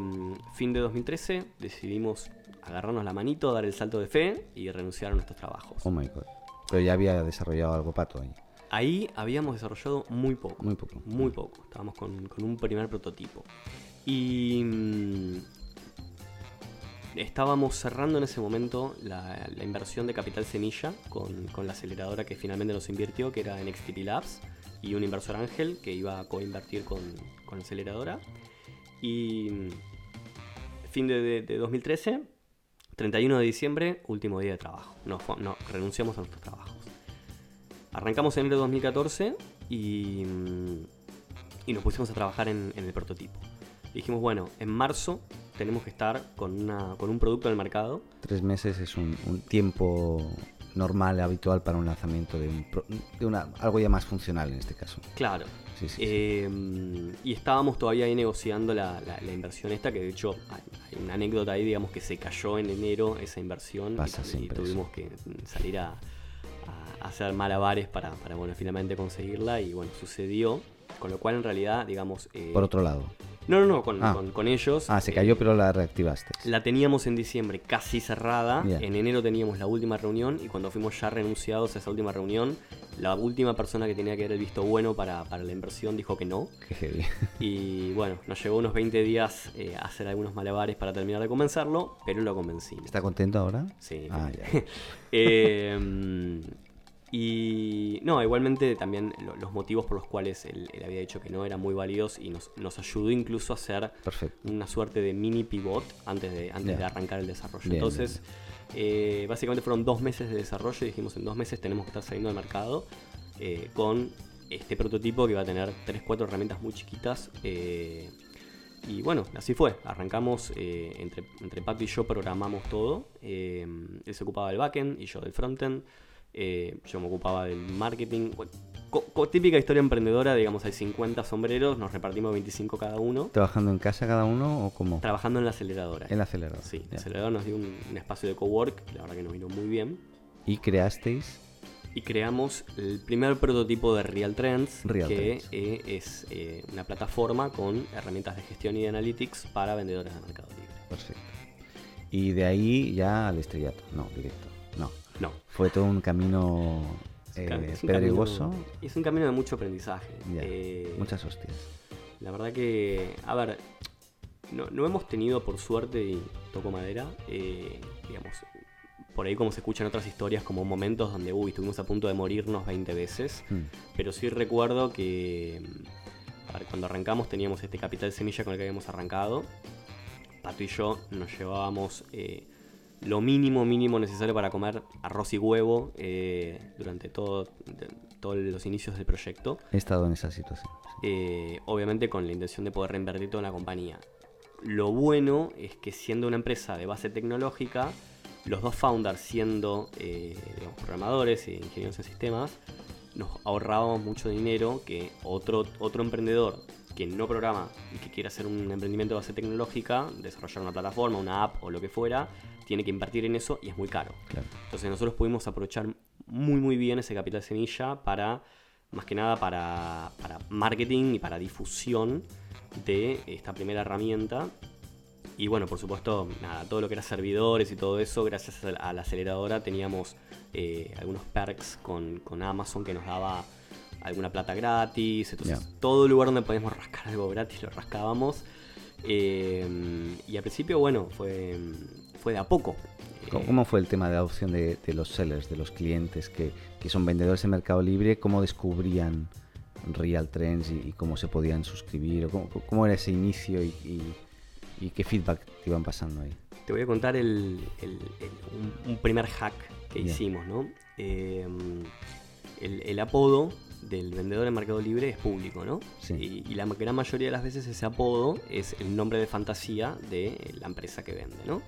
Speaker 5: fin de 2013, decidimos agarrarnos la manito, dar el salto de fe y renunciar a nuestros trabajos.
Speaker 2: Oh my god. Pero ya había desarrollado algo pato ahí.
Speaker 5: Ahí habíamos desarrollado muy poco.
Speaker 2: Muy poco.
Speaker 5: Muy poco. Estábamos con, con un primer prototipo. Y mm, estábamos cerrando en ese momento la, inversión de capital semilla con, con la aceleradora que finalmente nos invirtió, que era NXTP Labs, y un inversor ángel que iba a coinvertir con, con la aceleradora. Y mm, fin de, de- de 2013, 31 de diciembre, último día de trabajo. No, renunciamos a nuestros trabajos. Arrancamos en enero de 2014 y, mm, y nos pusimos a trabajar en, en el prototipo. Dijimos, bueno, en marzo tenemos que estar con, una, con un producto en el mercado.
Speaker 2: Tres meses es un, un tiempo normal, habitual para un lanzamiento de, un de una, algo ya más funcional en este caso.
Speaker 5: Claro.
Speaker 2: Sí, sí, sí.
Speaker 5: Eh, y estábamos todavía ahí negociando la, la- la inversión esta, que de hecho hay, una anécdota ahí, digamos, que se cayó en enero esa inversión. y-
Speaker 2: Pasa
Speaker 5: y,
Speaker 2: siempre
Speaker 5: tuvimos que salir a, a hacer malabares para, para, bueno, finalmente conseguirla. Y bueno, sucedió. Con lo cual, en realidad, digamos... eh,
Speaker 2: Por otro lado.
Speaker 5: No, no, no, con,
Speaker 2: Ah.
Speaker 5: con- con ellos.
Speaker 2: Ah, se
Speaker 5: eh,
Speaker 2: cayó, pero la reactivaste.
Speaker 5: La teníamos en diciembre casi cerrada.
Speaker 2: Bien.
Speaker 5: En enero teníamos la última reunión y cuando fuimos ya renunciados a esa última reunión, la última persona que tenía que dar el visto bueno para, para la inversión dijo que no.
Speaker 2: Qué. <laughs>
Speaker 5: Y bueno, nos llevó unos 20 días eh, a hacer algunos malabares para terminar de convencerlo, pero lo convencimos.
Speaker 2: ¿Está contento ahora?
Speaker 5: Sí.
Speaker 2: Ah, ya. <laughs>
Speaker 5: Eh, y no, igualmente también lo- los motivos por los cuales él, él había dicho que no eran muy válidos y nos, nos ayudó incluso a hacer
Speaker 2: Perfecto.
Speaker 5: una suerte de mini pivot antes de, antes de arrancar el desarrollo.
Speaker 2: Bien,
Speaker 5: Entonces, eh, básicamente fueron dos meses de desarrollo y dijimos en dos meses tenemos que estar saliendo al mercado eh, con este prototipo que va a tener 3-4 herramientas muy chiquitas. eh, y bueno, así fue. Arrancamos, eh, entre, entre Pato y yo programamos todo. eh, él se ocupaba del backend y yo del frontend. Eh, yo me ocupaba del marketing. Co- típica historia emprendedora, digamos, hay 50 sombreros, nos repartimos 25 cada uno.
Speaker 2: ¿Trabajando en casa cada uno o cómo?
Speaker 5: Trabajando en la aceleradora.
Speaker 2: En la aceleradora.
Speaker 5: Sí, la
Speaker 2: Ya.
Speaker 5: aceleradora nos dio un, un espacio de cowork, que la verdad que nos vino muy bien.
Speaker 2: Y creasteis
Speaker 5: Y creamos el primer prototipo de Real Trends,
Speaker 2: Real
Speaker 5: que
Speaker 2: Trends.
Speaker 5: eh, es eh, una plataforma con herramientas de gestión y de analytics para vendedores de Mercado Libre.
Speaker 2: Perfecto. Y de ahí ya al estrellato. No, directo. No. Fue todo un camino eh,
Speaker 5: es un
Speaker 2: pedregoso.
Speaker 5: camino- es un camino de mucho aprendizaje.
Speaker 2: Ya,
Speaker 5: Eh,
Speaker 2: Muchas hostias.
Speaker 5: La verdad que, a ver, no, no hemos tenido por suerte, y toco madera, eh, digamos, por ahí como se escuchan otras historias, como momentos donde, uy, estuvimos a punto de morirnos 20 veces,
Speaker 2: Hmm.
Speaker 5: pero sí recuerdo que, a ver, cuando arrancamos teníamos este capital semilla con el que habíamos arrancado, Pato y yo nos llevábamos eh, lo mínimo, mínimo necesario para comer arroz y huevo eh, durante todo, todos los inicios del proyecto.
Speaker 2: He estado en esa situación.
Speaker 5: Eh, obviamente con la intención de poder reinvertir toda la compañía. Lo bueno es que siendo una empresa de base tecnológica, los dos founders siendo eh, programadores e ingenieros en sistemas, nos ahorrábamos mucho dinero que otro, otro emprendedor que no programa y que quiere hacer un emprendimiento de base tecnológica, desarrollar una plataforma, una app o lo que fuera, tiene que invertir en eso y es muy caro. Entonces nosotros pudimos aprovechar muy muy bien ese capital semilla para, más que nada para, para marketing y para difusión de esta primera herramienta y bueno, por supuesto, nada, todo lo que era servidores y todo eso, gracias a la aceleradora teníamos eh, algunos perks con, con, Amazon que nos daba alguna plata gratis. Entonces, todo lugar donde podíamos rascar algo gratis lo rascábamos. Eh, y al principio, bueno, fue, fue de a poco.
Speaker 2: ¿Cómo fue el tema de adopción de, los sellers, de los clientes que, que, son vendedores en Mercado Libre? ¿Cómo descubrían Real Trends y, cómo se podían suscribir? ¿Cómo, cómo era ese inicio y ¿Y qué feedback te iban pasando ahí?
Speaker 5: Te voy a contar el, un, primer hack que hicimos, ¿no? Em, el, apodo del vendedor en Mercado Libre es público, ¿no? Sí. Y, la gran mayoría de las veces ese apodo es el nombre de fantasía de la empresa que vende, ¿no?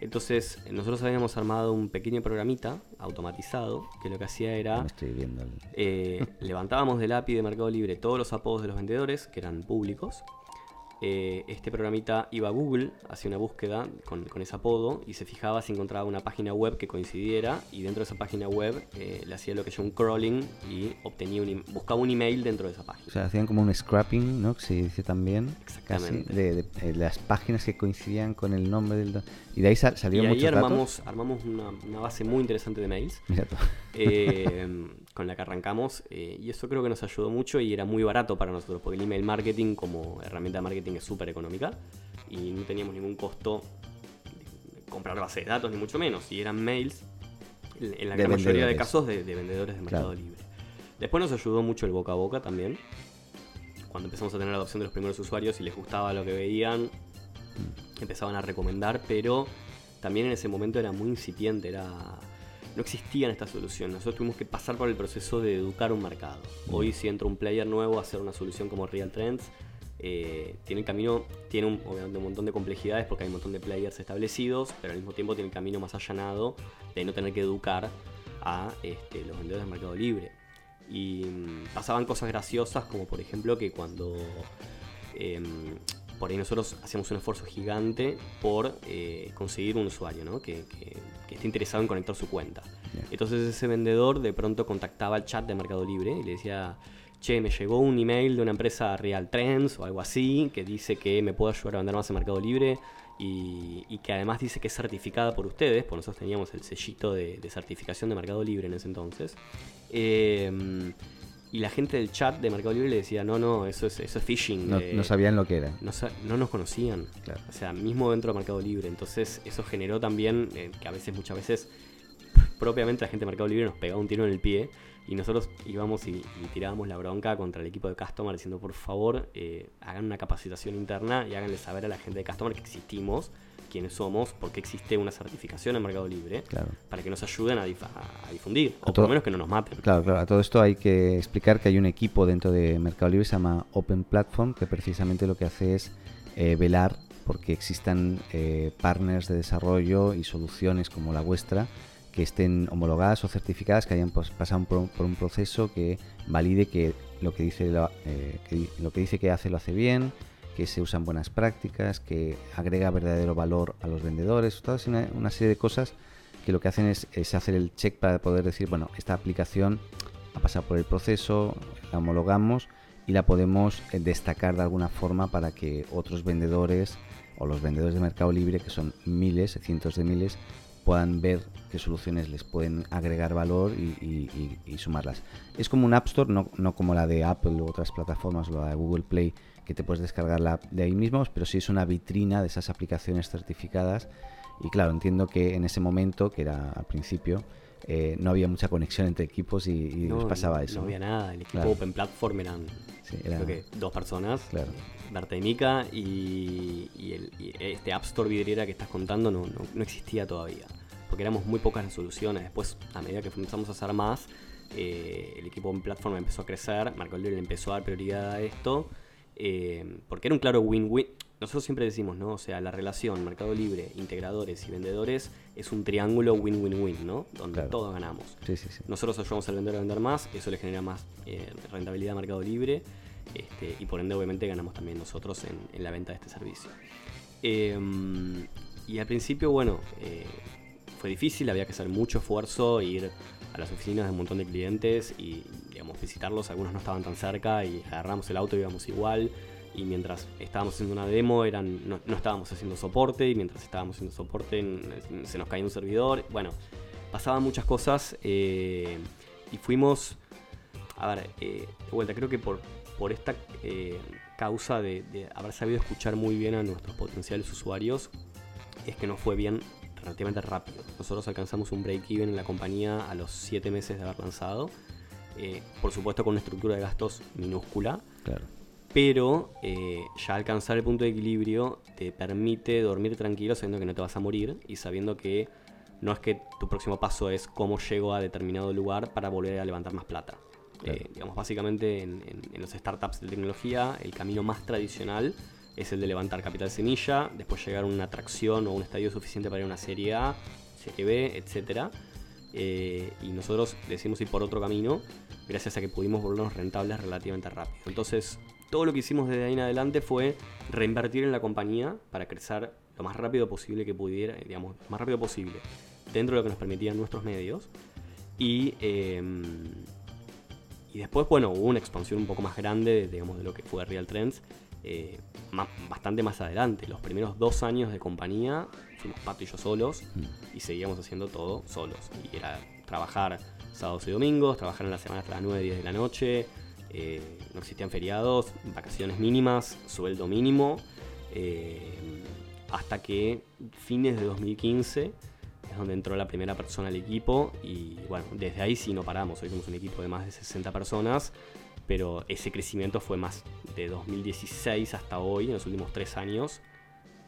Speaker 5: Entonces, nosotros habíamos armado un pequeño programita automatizado que lo que hacía era.
Speaker 2: estoy viendo.
Speaker 5: Eh, <laughs> levantábamos del API de Mercado Libre todos los apodos de los vendedores, que eran públicos, eh, este programita iba a Google, hacía una búsqueda con, ese apodo y se fijaba si encontraba una página web que coincidiera y dentro de esa página web eh, le hacía lo que llama un crawling y obtenía un, buscaba un email dentro de esa página.
Speaker 2: O sea, hacían como un scrapping, ¿no? Que se dice también.
Speaker 5: Exactamente.
Speaker 2: de, las páginas que coincidían con el nombre del... Y de ahí sal, salieron y ahí
Speaker 5: armamos, armamos una, base muy interesante de mails.
Speaker 2: Mira
Speaker 5: eh, con la que arrancamos eh, y eso creo que nos ayudó mucho y era muy barato para nosotros porque el email marketing como herramienta de marketing es súper económica y no teníamos ningún costo de comprar base de datos ni mucho menos y eran mails en la gran mayoría de casos de, vendedores de Mercado Libre. Después nos ayudó mucho el boca a boca también cuando empezamos a tener la adopción de los primeros usuarios y les gustaba lo que veían mm. empezaban a recomendar pero también en ese momento era muy incipiente era no existían estas soluciones. Nosotros tuvimos que pasar por el proceso de educar un mercado. Hoy si entra un player nuevo a hacer una solución como Real Trends, eh, tiene el camino, tiene un, obviamente un montón de complejidades porque hay un montón de players establecidos, pero al mismo tiempo tiene el camino más allanado de no tener que educar a este, los vendedores del mercado libre. Y mm, pasaban cosas graciosas como por ejemplo que cuando em, por ahí nosotros hacemos un esfuerzo gigante por eh, conseguir un usuario ¿no? que, esté interesado en conectar su cuenta. Entonces ese vendedor de pronto contactaba al chat de Mercado Libre y le decía, che, me llegó un email de una empresa Real Trends o algo así que dice que me puede ayudar a vender más en Mercado Libre y, que además dice que es certificada por ustedes, porque nosotros teníamos el sellito de, certificación de Mercado Libre en ese entonces. Eh, y la gente del chat de Mercado Libre le decía, no, no, eso es, eso es phishing.
Speaker 2: No,
Speaker 5: no
Speaker 2: sabían lo que era.
Speaker 5: No, no nos conocían. O sea, mismo dentro de Mercado Libre. Entonces eso generó también eh, que a veces, muchas veces, propiamente la gente de Mercado Libre nos pegaba un tiro en el pie y nosotros íbamos y, tirábamos la bronca contra el equipo de Customer diciendo, por favor, eh, hagan una capacitación interna y háganle saber a la gente de Customer que existimos quiénes somos, porque existe una certificación en Mercado Libre, para que nos ayuden a, difundir, o por lo menos que no nos maten.
Speaker 2: Claro, claro, a todo esto hay que explicar que hay un equipo dentro de Mercado Libre, se llama Open Platform, que precisamente lo que hace es eh, velar porque existan eh, partners de desarrollo y soluciones como la vuestra que estén homologadas o certificadas, que hayan pues, pasado por un, proceso que valide que lo que dice eh, que, lo que dice que hace lo hace bien, que se usan buenas prácticas, que agrega verdadero valor a los vendedores, todas una, una serie de cosas que lo que hacen es, hacer el check para poder decir, bueno, esta aplicación ha pasado por el proceso, la homologamos y la podemos eh, destacar de alguna forma para que otros vendedores o los vendedores de Mercado Libre, que son miles, cientos de miles, puedan ver qué soluciones les pueden agregar valor y, sumarlas. Es como un App Store, no, no, como la de Apple u otras plataformas o la de Google Play, que te puedes descargar la de ahí mismo, pero sí es una vitrina de esas aplicaciones certificadas. Y claro, entiendo que en ese momento, que era al principio, eh, no había mucha conexión entre equipos y, y
Speaker 5: No,
Speaker 2: les pasaba eso.
Speaker 5: No había nada. El equipo
Speaker 2: Claro.
Speaker 5: Open Platform eran,
Speaker 2: Sí, era-
Speaker 5: creo que dos personas.
Speaker 2: Claro.
Speaker 5: Berta y Mika. Y, y el- y este App Store vidriera que estás contando no, no- no existía todavía. Porque éramos muy pocas las soluciones. Después, a medida que empezamos a hacer más, eh, el equipo Open Platform empezó a crecer. Marco Libre le empezó a dar prioridad a esto. Eh, porque era un claro win-win. Nosotros siempre decimos, ¿no? O sea, la relación Mercado Libre, integradores y vendedores es un triángulo win-win-win, ¿no? Donde
Speaker 2: Claro.
Speaker 5: todos ganamos.
Speaker 2: Sí, sí, sí.
Speaker 5: Nosotros ayudamos al vendedor a vender más, eso le genera más eh, rentabilidad a Mercado Libre este, y por ende obviamente ganamos también nosotros en, en la venta de este servicio. Eh, y al principio, bueno, eh, fue difícil, había que hacer mucho esfuerzo, ir a las oficinas de un montón de clientes y, digamos, visitarlos, algunos no estaban tan cerca y agarramos el auto y íbamos igual. Y mientras estábamos haciendo una demo, eran, no, estábamos haciendo soporte, y mientras estábamos haciendo soporte, se nos caía un servidor. Bueno, pasaban muchas cosas eh, y fuimos, a ver, eh, de vuelta, creo que por, por esta eh, causa de, de haber sabido escuchar muy bien a nuestros potenciales usuarios, es que nos fue bien relativamente rápido. Nosotros alcanzamos un break-even en la compañía a los 7 meses de haber lanzado, eh, por supuesto con una estructura de gastos minúscula,
Speaker 2: Claro.
Speaker 5: pero eh, ya alcanzar el punto de equilibrio te permite dormir tranquilo sabiendo que no te vas a morir y sabiendo que no es que tu próximo paso es cómo llego a determinado lugar para volver a levantar más plata.
Speaker 2: Claro.
Speaker 5: Eh, digamos, básicamente en, en- en los startups de tecnología el camino más tradicional es el de levantar capital semilla, después llegar a una atracción o un estadio suficiente para ir a una serie A, serie B, etcétera. Eh, y nosotros decidimos ir por otro camino gracias a que pudimos volvernos rentables relativamente rápido. Entonces, todo lo que hicimos desde ahí en adelante fue reinvertir en la compañía para crecer lo más rápido posible que pudiera, digamos, lo más rápido posible, dentro de lo que nos permitían nuestros medios. Y, eh, y después, bueno, hubo una expansión un poco más grande, digamos, de lo que fue Real Trends, eh, bastante más adelante. Los primeros dos años de compañía fuimos Pato y yo solos y seguíamos haciendo todo solos. Y era trabajar sábados y domingos, trabajar en la semana hasta las 9, 10 de la noche, eh, no existían feriados, vacaciones mínimas, sueldo mínimo, eh, hasta que fines de 2015 es donde entró la primera persona al equipo y bueno, desde ahí sí no paramos, hoy somos un equipo de más de 60 personas, pero ese crecimiento fue más de 2016 hasta hoy, en los últimos tres años,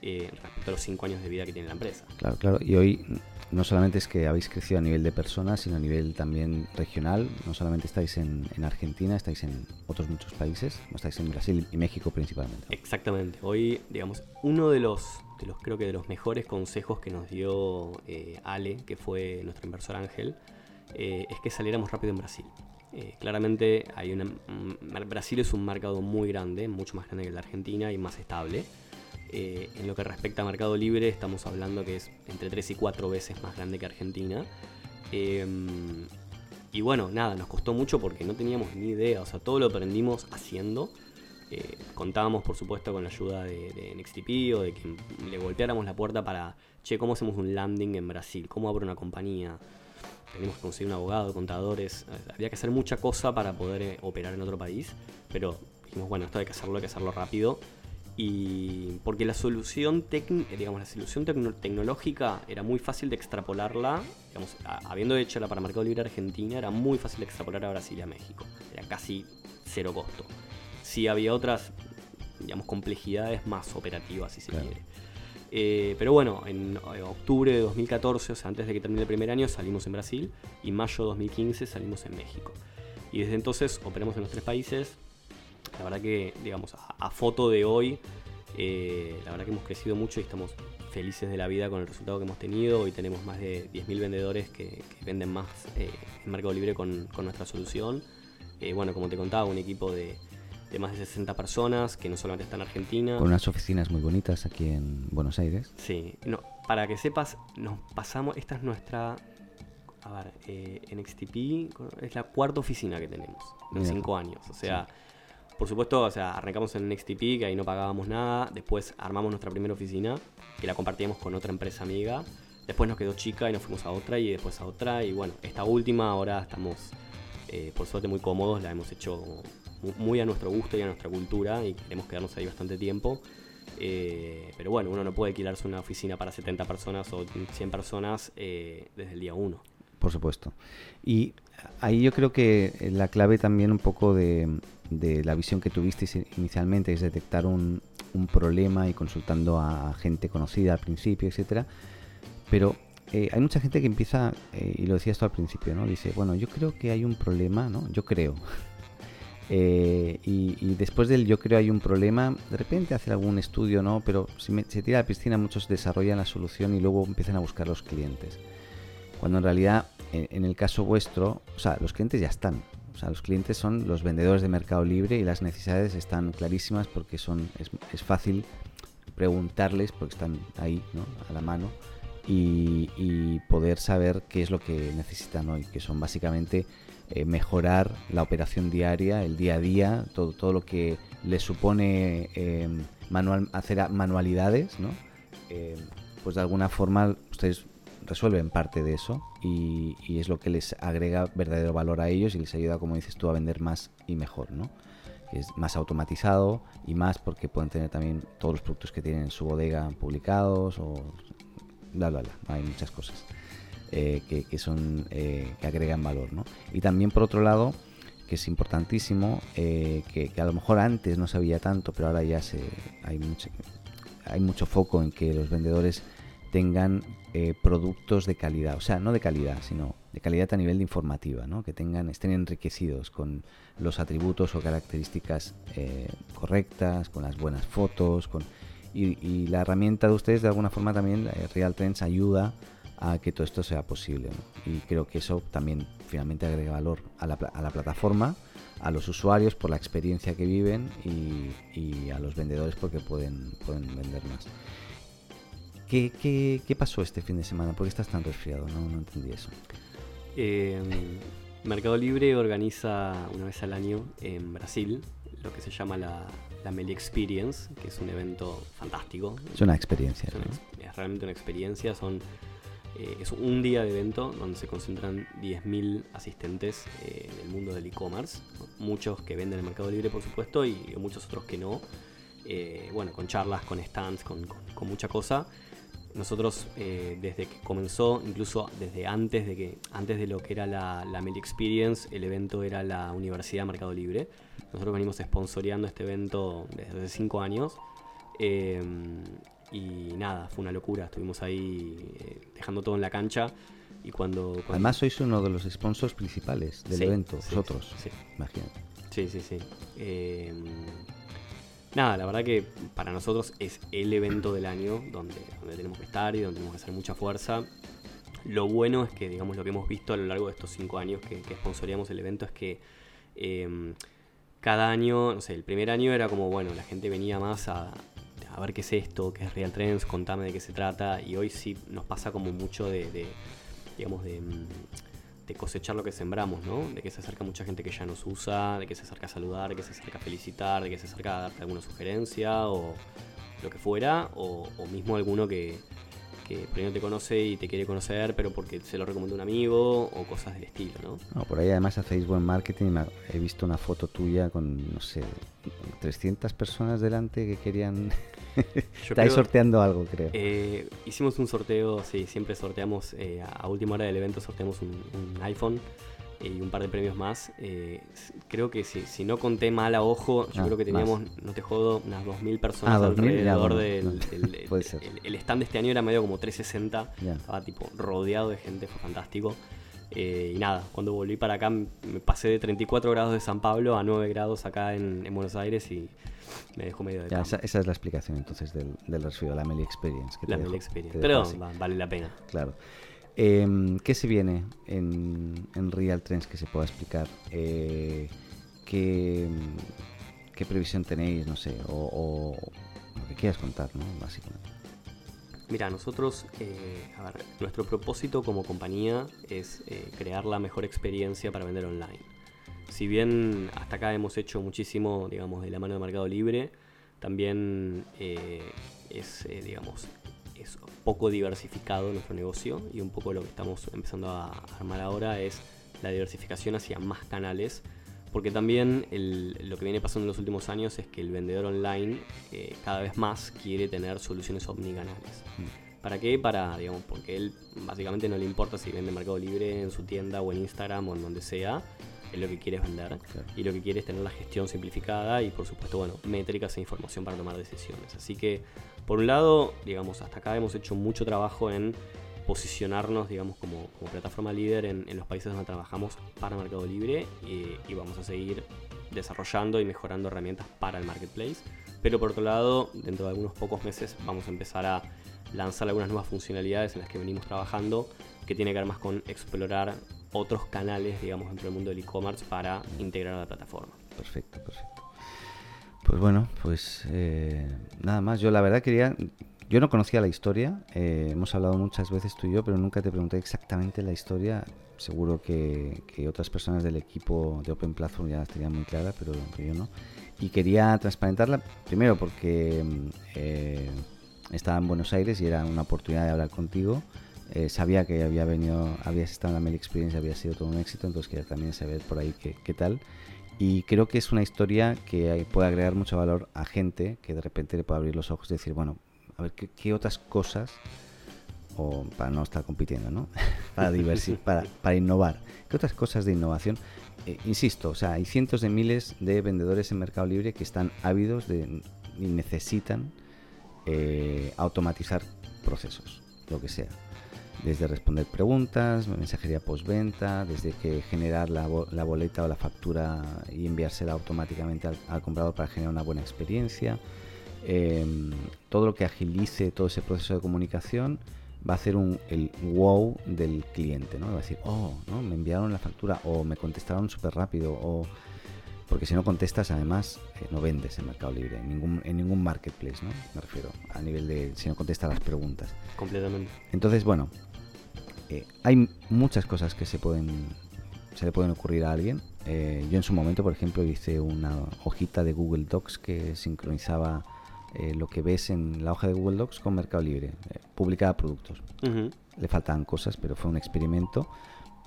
Speaker 5: eh, respecto a los cinco años de vida que tiene la empresa.
Speaker 2: Claro, claro. Y hoy no solamente es que habéis crecido a nivel de personas, sino a nivel también regional. No solamente estáis en, en Argentina, estáis en otros muchos países. Estáis en Brasil y México principalmente.
Speaker 5: Exactamente. Hoy, digamos, uno de los, de los creo que de los mejores consejos que nos dio eh, Ale, que fue nuestro inversor Ángel, eh, es que saliéramos rápido en Brasil. Eh, claramente hay una, mm, Brasil es un mercado muy grande, mucho más grande que de Argentina y más estable. Eh, en lo que respecta a Mercado Libre, estamos hablando que es entre 3 y 4 veces más grande que Argentina. Eh, y bueno, nada, nos costó mucho porque no teníamos ni idea, o sea, todo lo aprendimos haciendo. Eh, contábamos, por supuesto, con la ayuda de, de NXTP o de que le golpeáramos la puerta para, che, ¿cómo hacemos un landing en Brasil? ¿Cómo abro una compañía? Teníamos que conseguir un abogado, contadores. eh, Había que hacer mucha cosa para poder eh, operar en otro país. Pero dijimos, bueno, esto hay que hacerlo, hay que hacerlo rápido. Y porque la solución, eh, digamos, la solución tecno- tecnológica era muy fácil de extrapolarla, digamos, habiendo hecho la para Mercado Libre Argentina, era muy fácil de extrapolar a Brasil y a México. Era casi cero costo. Sí había otras, digamos, complejidades más operativas, si se
Speaker 2: Claro.
Speaker 5: quiere. Eh, pero bueno, en eh, octubre de 2014, o sea, antes de que termine el primer año, salimos en Brasil y mayo de 2015 salimos en México. Y desde entonces operamos en los tres países. La verdad que, digamos, a, foto de hoy, eh, la verdad que hemos crecido mucho y estamos felices de la vida con el resultado que hemos tenido. Hoy tenemos más de 10.000 vendedores que, venden más eh, en Mercado Libre con, con nuestra solución. Bueno, como te contaba, un equipo de, de más de 60 personas que no solamente está en Argentina.
Speaker 2: Con unas oficinas muy bonitas aquí en Buenos Aires.
Speaker 5: Sí, no, para que sepas, nos pasamos, esta es nuestra, a ver, eh, en XTP es la cuarta oficina que tenemos en
Speaker 2: Mira.
Speaker 5: cinco años. O sea, por supuesto, o sea, arrancamos en XTP, que ahí no pagábamos nada, después armamos nuestra primera oficina, que la compartíamos con otra empresa amiga, después nos quedó chica y nos fuimos a otra y después a otra, y bueno, esta última ahora estamos, eh, por suerte, muy cómodos, la hemos hecho muy a nuestro gusto y a nuestra cultura y queremos quedarnos ahí bastante tiempo. Eh, pero bueno, uno no puede alquilarse una oficina para 70 personas o 100 personas eh, desde el día 1.
Speaker 2: Por supuesto. Y ahí yo creo que la clave también un poco de, de la visión que tuvisteis inicialmente es detectar un, un problema y consultando a gente conocida al principio, etcétera. Pero eh, hay mucha gente que empieza, eh, y lo decía esto al principio, ¿no? Dice, bueno, yo creo que hay un problema, ¿no? Yo creo. Eh, y, después del yo creo hay un problema, de repente hace algún estudio, ¿no? Pero si se tira a la piscina, muchos desarrollan la solución y luego empiezan a buscar los clientes. Cuando en realidad, en, el caso vuestro, o sea, los clientes ya están. O sea, los clientes son los vendedores de Mercado Libre y las necesidades están clarísimas porque son es, es fácil preguntarles porque están ahí, ¿no? A la mano y, poder saber qué es lo que necesitan hoy, que son básicamente eh, mejorar la operación diaria, el día a día, todo, todo lo que les supone em, manual, hacer manualidades, ¿no? Em, pues de alguna forma ustedes resuelven parte de eso y, es lo que les agrega verdadero valor a ellos y les ayuda, como dices tú, a vender más y mejor, ¿no? es más automatizado y más porque pueden tener también todos los productos que tienen en su bodega publicados o bla, bla, bla. Hay muchas cosas eh, que, son, eh, que agregan valor, ¿no? Y también, por otro lado, que es importantísimo, eh, que, a lo mejor antes no sabía tanto, pero ahora ya se, hay, mucho, hay mucho foco en que los vendedores tengan productos de calidad, o sea, no de calidad, sino de calidad a nivel de informativa, ¿no? que tengan, estén enriquecidos con los atributos o características correctas, con las buenas fotos, con y, la herramienta de ustedes de alguna forma también, eh, Real Trends, ayuda a que todo esto sea posible. Y creo que eso también finalmente agrega valor a la, a la, plataforma, a los usuarios por la experiencia que viven y, a los vendedores porque pueden, pueden vender más. ¿Qué, qué, qué pasó este fin de semana? ¿Por qué estás tan resfriado? No, no entendí eso.
Speaker 5: Eh, Mercado Libre organiza una vez al año en Brasil lo que se llama la, la Meli Experience, que es un evento fantástico.
Speaker 2: Es una experiencia.
Speaker 5: Es, realmente una experiencia. Son, eh, es un día de evento donde se concentran 10.000 asistentes eh, en el mundo del e-commerce. Muchos que venden en el Mercado Libre, por supuesto, y, muchos otros que no. Eh, bueno, con charlas, con stands, con, con, mucha cosa. Nosotros desde que comenzó, incluso desde antes de que antes de lo que era la, la Experience, el evento era la Universidad Mercado Libre. Nosotros venimos sponsoreando este evento desde hace cinco años. Y nada, fue una locura. Estuvimos ahí eh, dejando todo en la cancha. Y cuando,
Speaker 2: Además, sois uno de los sponsors principales del evento, vosotros.
Speaker 5: Sí.
Speaker 2: Imagínate.
Speaker 5: Sí, sí, sí. Em, nada, la verdad que para nosotros es el evento del año donde, donde tenemos que estar y donde tenemos que hacer mucha fuerza. Lo bueno es que, digamos, lo que hemos visto a lo largo de estos cinco años que, que sponsoreamos el evento es que em, cada año, no sé, el primer año era como, bueno, la gente venía más a, a ver qué es esto, qué es Real Trends, contame de qué se trata, y hoy sí nos pasa como mucho de, digamos, de, de, cosechar lo que sembramos, ¿no? De que se acerca mucha gente que ya nos usa, de que se acerca a saludar, de que se acerca a felicitar, de que se acerca a darte alguna sugerencia o lo que fuera, o mismo alguno que, que por te conoce y te quiere conocer, pero porque se lo recomendó un amigo o cosas del estilo, ¿no?
Speaker 2: no por ahí además hacéis buen marketing. He visto una foto tuya con, no sé, 300 personas delante que querían... <laughs> Estáis sorteando algo, creo.
Speaker 5: Eh, hicimos un sorteo, sí, siempre sorteamos, eh, a última hora del evento sorteamos un, un iPhone y un par de premios más. Eh, creo que si, si no conté mal a ojo, yo ah, creo que teníamos, no te jodo, unas 2.000 personas ah, alrededor del... el, stand de este año era medio como 360, estaba tipo rodeado de gente, fue fantástico. Eh, y nada, cuando volví para acá me pasé de 34 grados de San Pablo a 9 grados acá en, Buenos Aires y me dejó medio de...
Speaker 2: esa, esa, es la explicación entonces del, del la Meli Experience.
Speaker 5: la Meli Experience, pero vale la pena.
Speaker 2: Claro. Em, ¿Qué se viene en, Real Trends que se pueda explicar? Eh, ¿qué, previsión tenéis? No sé, o, lo que quieras contar, ¿no? Básicamente.
Speaker 5: Mira, nosotros, eh, a ver, nuestro propósito como compañía es eh, crear la mejor experiencia para vender online. Si bien hasta acá hemos hecho muchísimo, digamos, de la mano de Mercado Libre, también es, digamos, es poco diversificado nuestro negocio y un poco lo que estamos empezando a armar ahora es la diversificación hacia más canales, porque también lo que viene pasando en los últimos años es que el vendedor online eh, cada vez más quiere tener soluciones omnicanales. Mm. ¿Para qué? Para, digamos, porque él básicamente no le importa si vende Mercado Libre en su tienda o en Instagram o en donde sea. Él lo que quiere es vender. Y lo que quiere es tener la gestión simplificada y, por supuesto, bueno, métricas e información para tomar decisiones. Así que, por un lado, digamos, hasta acá hemos hecho mucho trabajo en posicionarnos, digamos, como, plataforma líder en, los países donde trabajamos para Mercado Libre y, vamos a seguir desarrollando y mejorando herramientas para el marketplace. Pero por otro lado, dentro de algunos pocos meses vamos a empezar a lanzar algunas nuevas funcionalidades en las que venimos trabajando, que tiene que ver más con explorar otros canales, digamos, dentro del mundo del e-commerce para integrar a la plataforma.
Speaker 2: Perfecto, perfecto. Pues bueno, pues eh, nada más. Yo la verdad quería, yo no conocía la historia, eh, hemos hablado muchas veces tú y yo, pero nunca te pregunté exactamente la historia. Seguro que, otras personas del equipo de Open Platform ya las tenían muy claras, pero yo no. Y quería transparentarla primero porque eh, estaba en Buenos Aires y era una oportunidad de hablar contigo. Eh, sabía que había venido, habías estado en la Mail Experience, había sido todo un éxito, entonces quería también saber por ahí qué, qué tal. Y creo que es una historia que puede agregar mucho valor a gente que de repente le puede abrir los ojos y decir, bueno, a ver qué, otras cosas, o para no estar compitiendo, ¿no? <laughs> para, <laughs> para, para innovar, qué otras cosas de innovación. Eh, insisto, o sea, hay cientos de miles de vendedores en Mercado Libre que están ávidos de, y necesitan eh, automatizar procesos, lo que sea. Desde responder preguntas, mensajería postventa, desde que generar la, la, boleta o la factura y enviársela automáticamente al, al comprador para generar una buena experiencia Em, todo lo que agilice todo ese proceso de comunicación va a hacer un, el wow del cliente, ¿no? Va a decir, oh, ¿no? me enviaron la factura o me contestaron súper rápido o... Porque si no contestas, además, eh, no vendes en Mercado Libre, en ningún, en ningún marketplace, ¿no? Me refiero, a nivel de si no contestas las preguntas.
Speaker 5: Completamente.
Speaker 2: Entonces, bueno, eh, hay muchas cosas que se pueden se le pueden ocurrir a alguien. Eh, yo en su momento, por ejemplo, hice una hojita de Google Docs que sincronizaba eh, lo que ves en la hoja de Google Docs con Mercado Libre, eh, publicaba productos. Le faltaban cosas, pero fue un experimento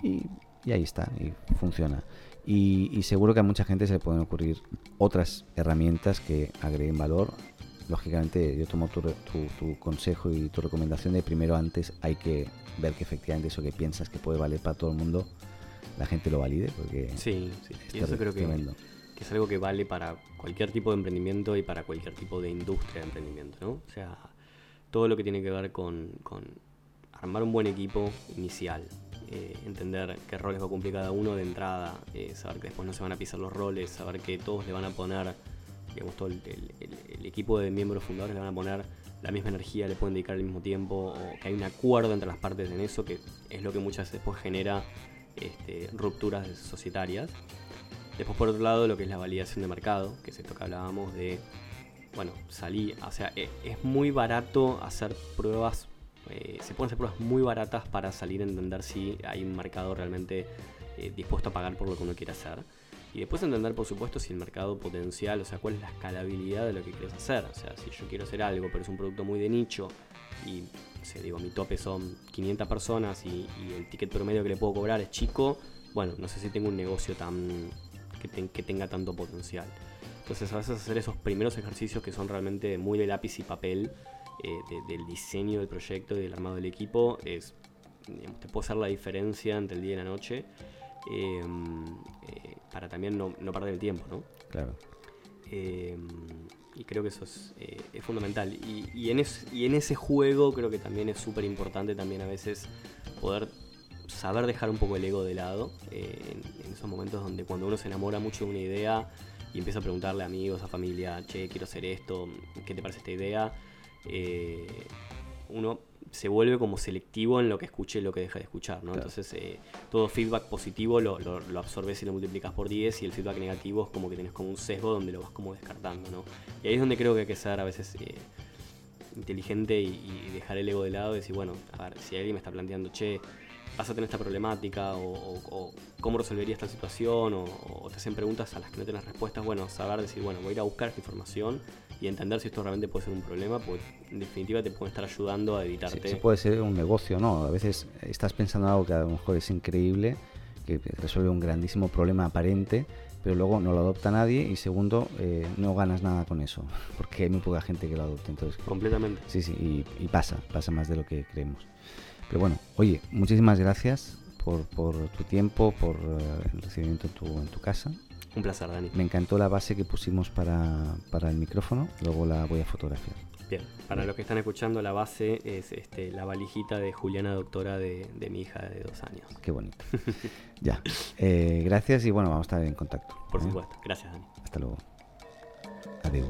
Speaker 2: y, ahí está, y funciona. Y, seguro que a mucha gente se le pueden ocurrir otras herramientas que agreguen valor. Lógicamente, yo tomo tu, tu, consejo y tu recomendación de primero antes hay que ver que efectivamente eso que piensas que puede valer para todo el mundo, la gente lo valide, porque
Speaker 5: sí, sí. eso creo que que es algo que vale para cualquier tipo de emprendimiento y para cualquier tipo de industria de emprendimiento, ¿no? O sea, todo lo que tiene que ver con, armar un buen equipo inicial, eh, entender qué roles va a cumplir cada uno de entrada, eh, saber que después no se van a pisar los roles, saber que todos le van a poner, digamos, todo el, equipo de miembros fundadores le van a poner la misma energía, le pueden dedicar al mismo tiempo, o que hay un acuerdo entre las partes en eso, que es lo que muchas veces genera este, rupturas societarias. Después, por otro lado, lo que es la validación de mercado, que es esto que hablábamos de, bueno, salir, o sea, e, es muy barato hacer pruebas, eh, se pueden hacer pruebas muy baratas para salir a entender si hay un mercado realmente eh, dispuesto a pagar por lo que uno quiere hacer. Y después entender, por supuesto, si el mercado potencial, o sea, cuál es la escalabilidad de lo que quieres hacer. O sea, si yo quiero hacer algo, pero es un producto muy de nicho y, o digo, mi tope son 500 personas y, y el ticket promedio que le puedo cobrar es chico, bueno, no sé si tengo un negocio tan que, tenga tanto potencial. Entonces a veces hacer esos primeros ejercicios que son realmente muy de lápiz y papel, eh, del diseño del proyecto y del armado del equipo, es, te puede hacer la diferencia entre el día y la noche em, eh, para también no, perder el tiempo, ¿no?
Speaker 2: Claro.
Speaker 5: Em, y creo que eso es, eh, fundamental. Y, en y en ese juego creo que también es súper importante también a veces poder saber dejar un poco el ego de lado eh, en, esos momentos donde cuando uno se enamora mucho de una idea y empieza a preguntarle a amigos, a familia, che, quiero hacer esto, ¿qué te parece esta idea? Eh, uno se vuelve como selectivo en lo que escuche y lo que deja de escuchar, ¿no? Entonces, eh, todo feedback positivo lo, lo, absorbes y lo multiplicas por 10 y el feedback negativo es como que tienes como un sesgo donde lo vas como descartando, ¿no? Y ahí es donde creo que hay que ser a veces inteligente y, dejar el ego de lado y decir, bueno, a ver, si alguien me está planteando, che, vas a tener esta problemática o, cómo resolvería esta situación o, te hacen preguntas a las que no tienes respuestas, bueno, saber decir, bueno, voy a ir a buscar esta información y entender si esto realmente puede ser un problema, pues en definitiva te puede estar ayudando a evitarte.
Speaker 2: Sí, puede ser un negocio, ¿no? A veces estás pensando algo que a lo mejor es increíble, que resuelve un grandísimo problema aparente, pero luego no lo adopta nadie y segundo, eh, no ganas nada con eso, <laughs> porque hay muy poca gente que lo adopte. Entonces,
Speaker 5: Completamente.
Speaker 2: Sí, sí, y, y pasa, pasa más de lo que creemos. Pero bueno, oye, muchísimas gracias por, por tu tiempo, por eh, el recibimiento en tu, en tu casa.
Speaker 5: Un placer, Dani.
Speaker 2: Me encantó la base que pusimos para, para el micrófono, luego la voy a fotografiar.
Speaker 5: Bien, para los que están escuchando, la base es este, la valijita de Juliana, doctora de, de mi hija de dos años.
Speaker 2: Qué bonito. <laughs> ya, eh, gracias y bueno, vamos a estar en contacto.
Speaker 5: Por
Speaker 2: ¿eh?
Speaker 5: supuesto. Gracias, Dani.
Speaker 2: Hasta luego. Adiós.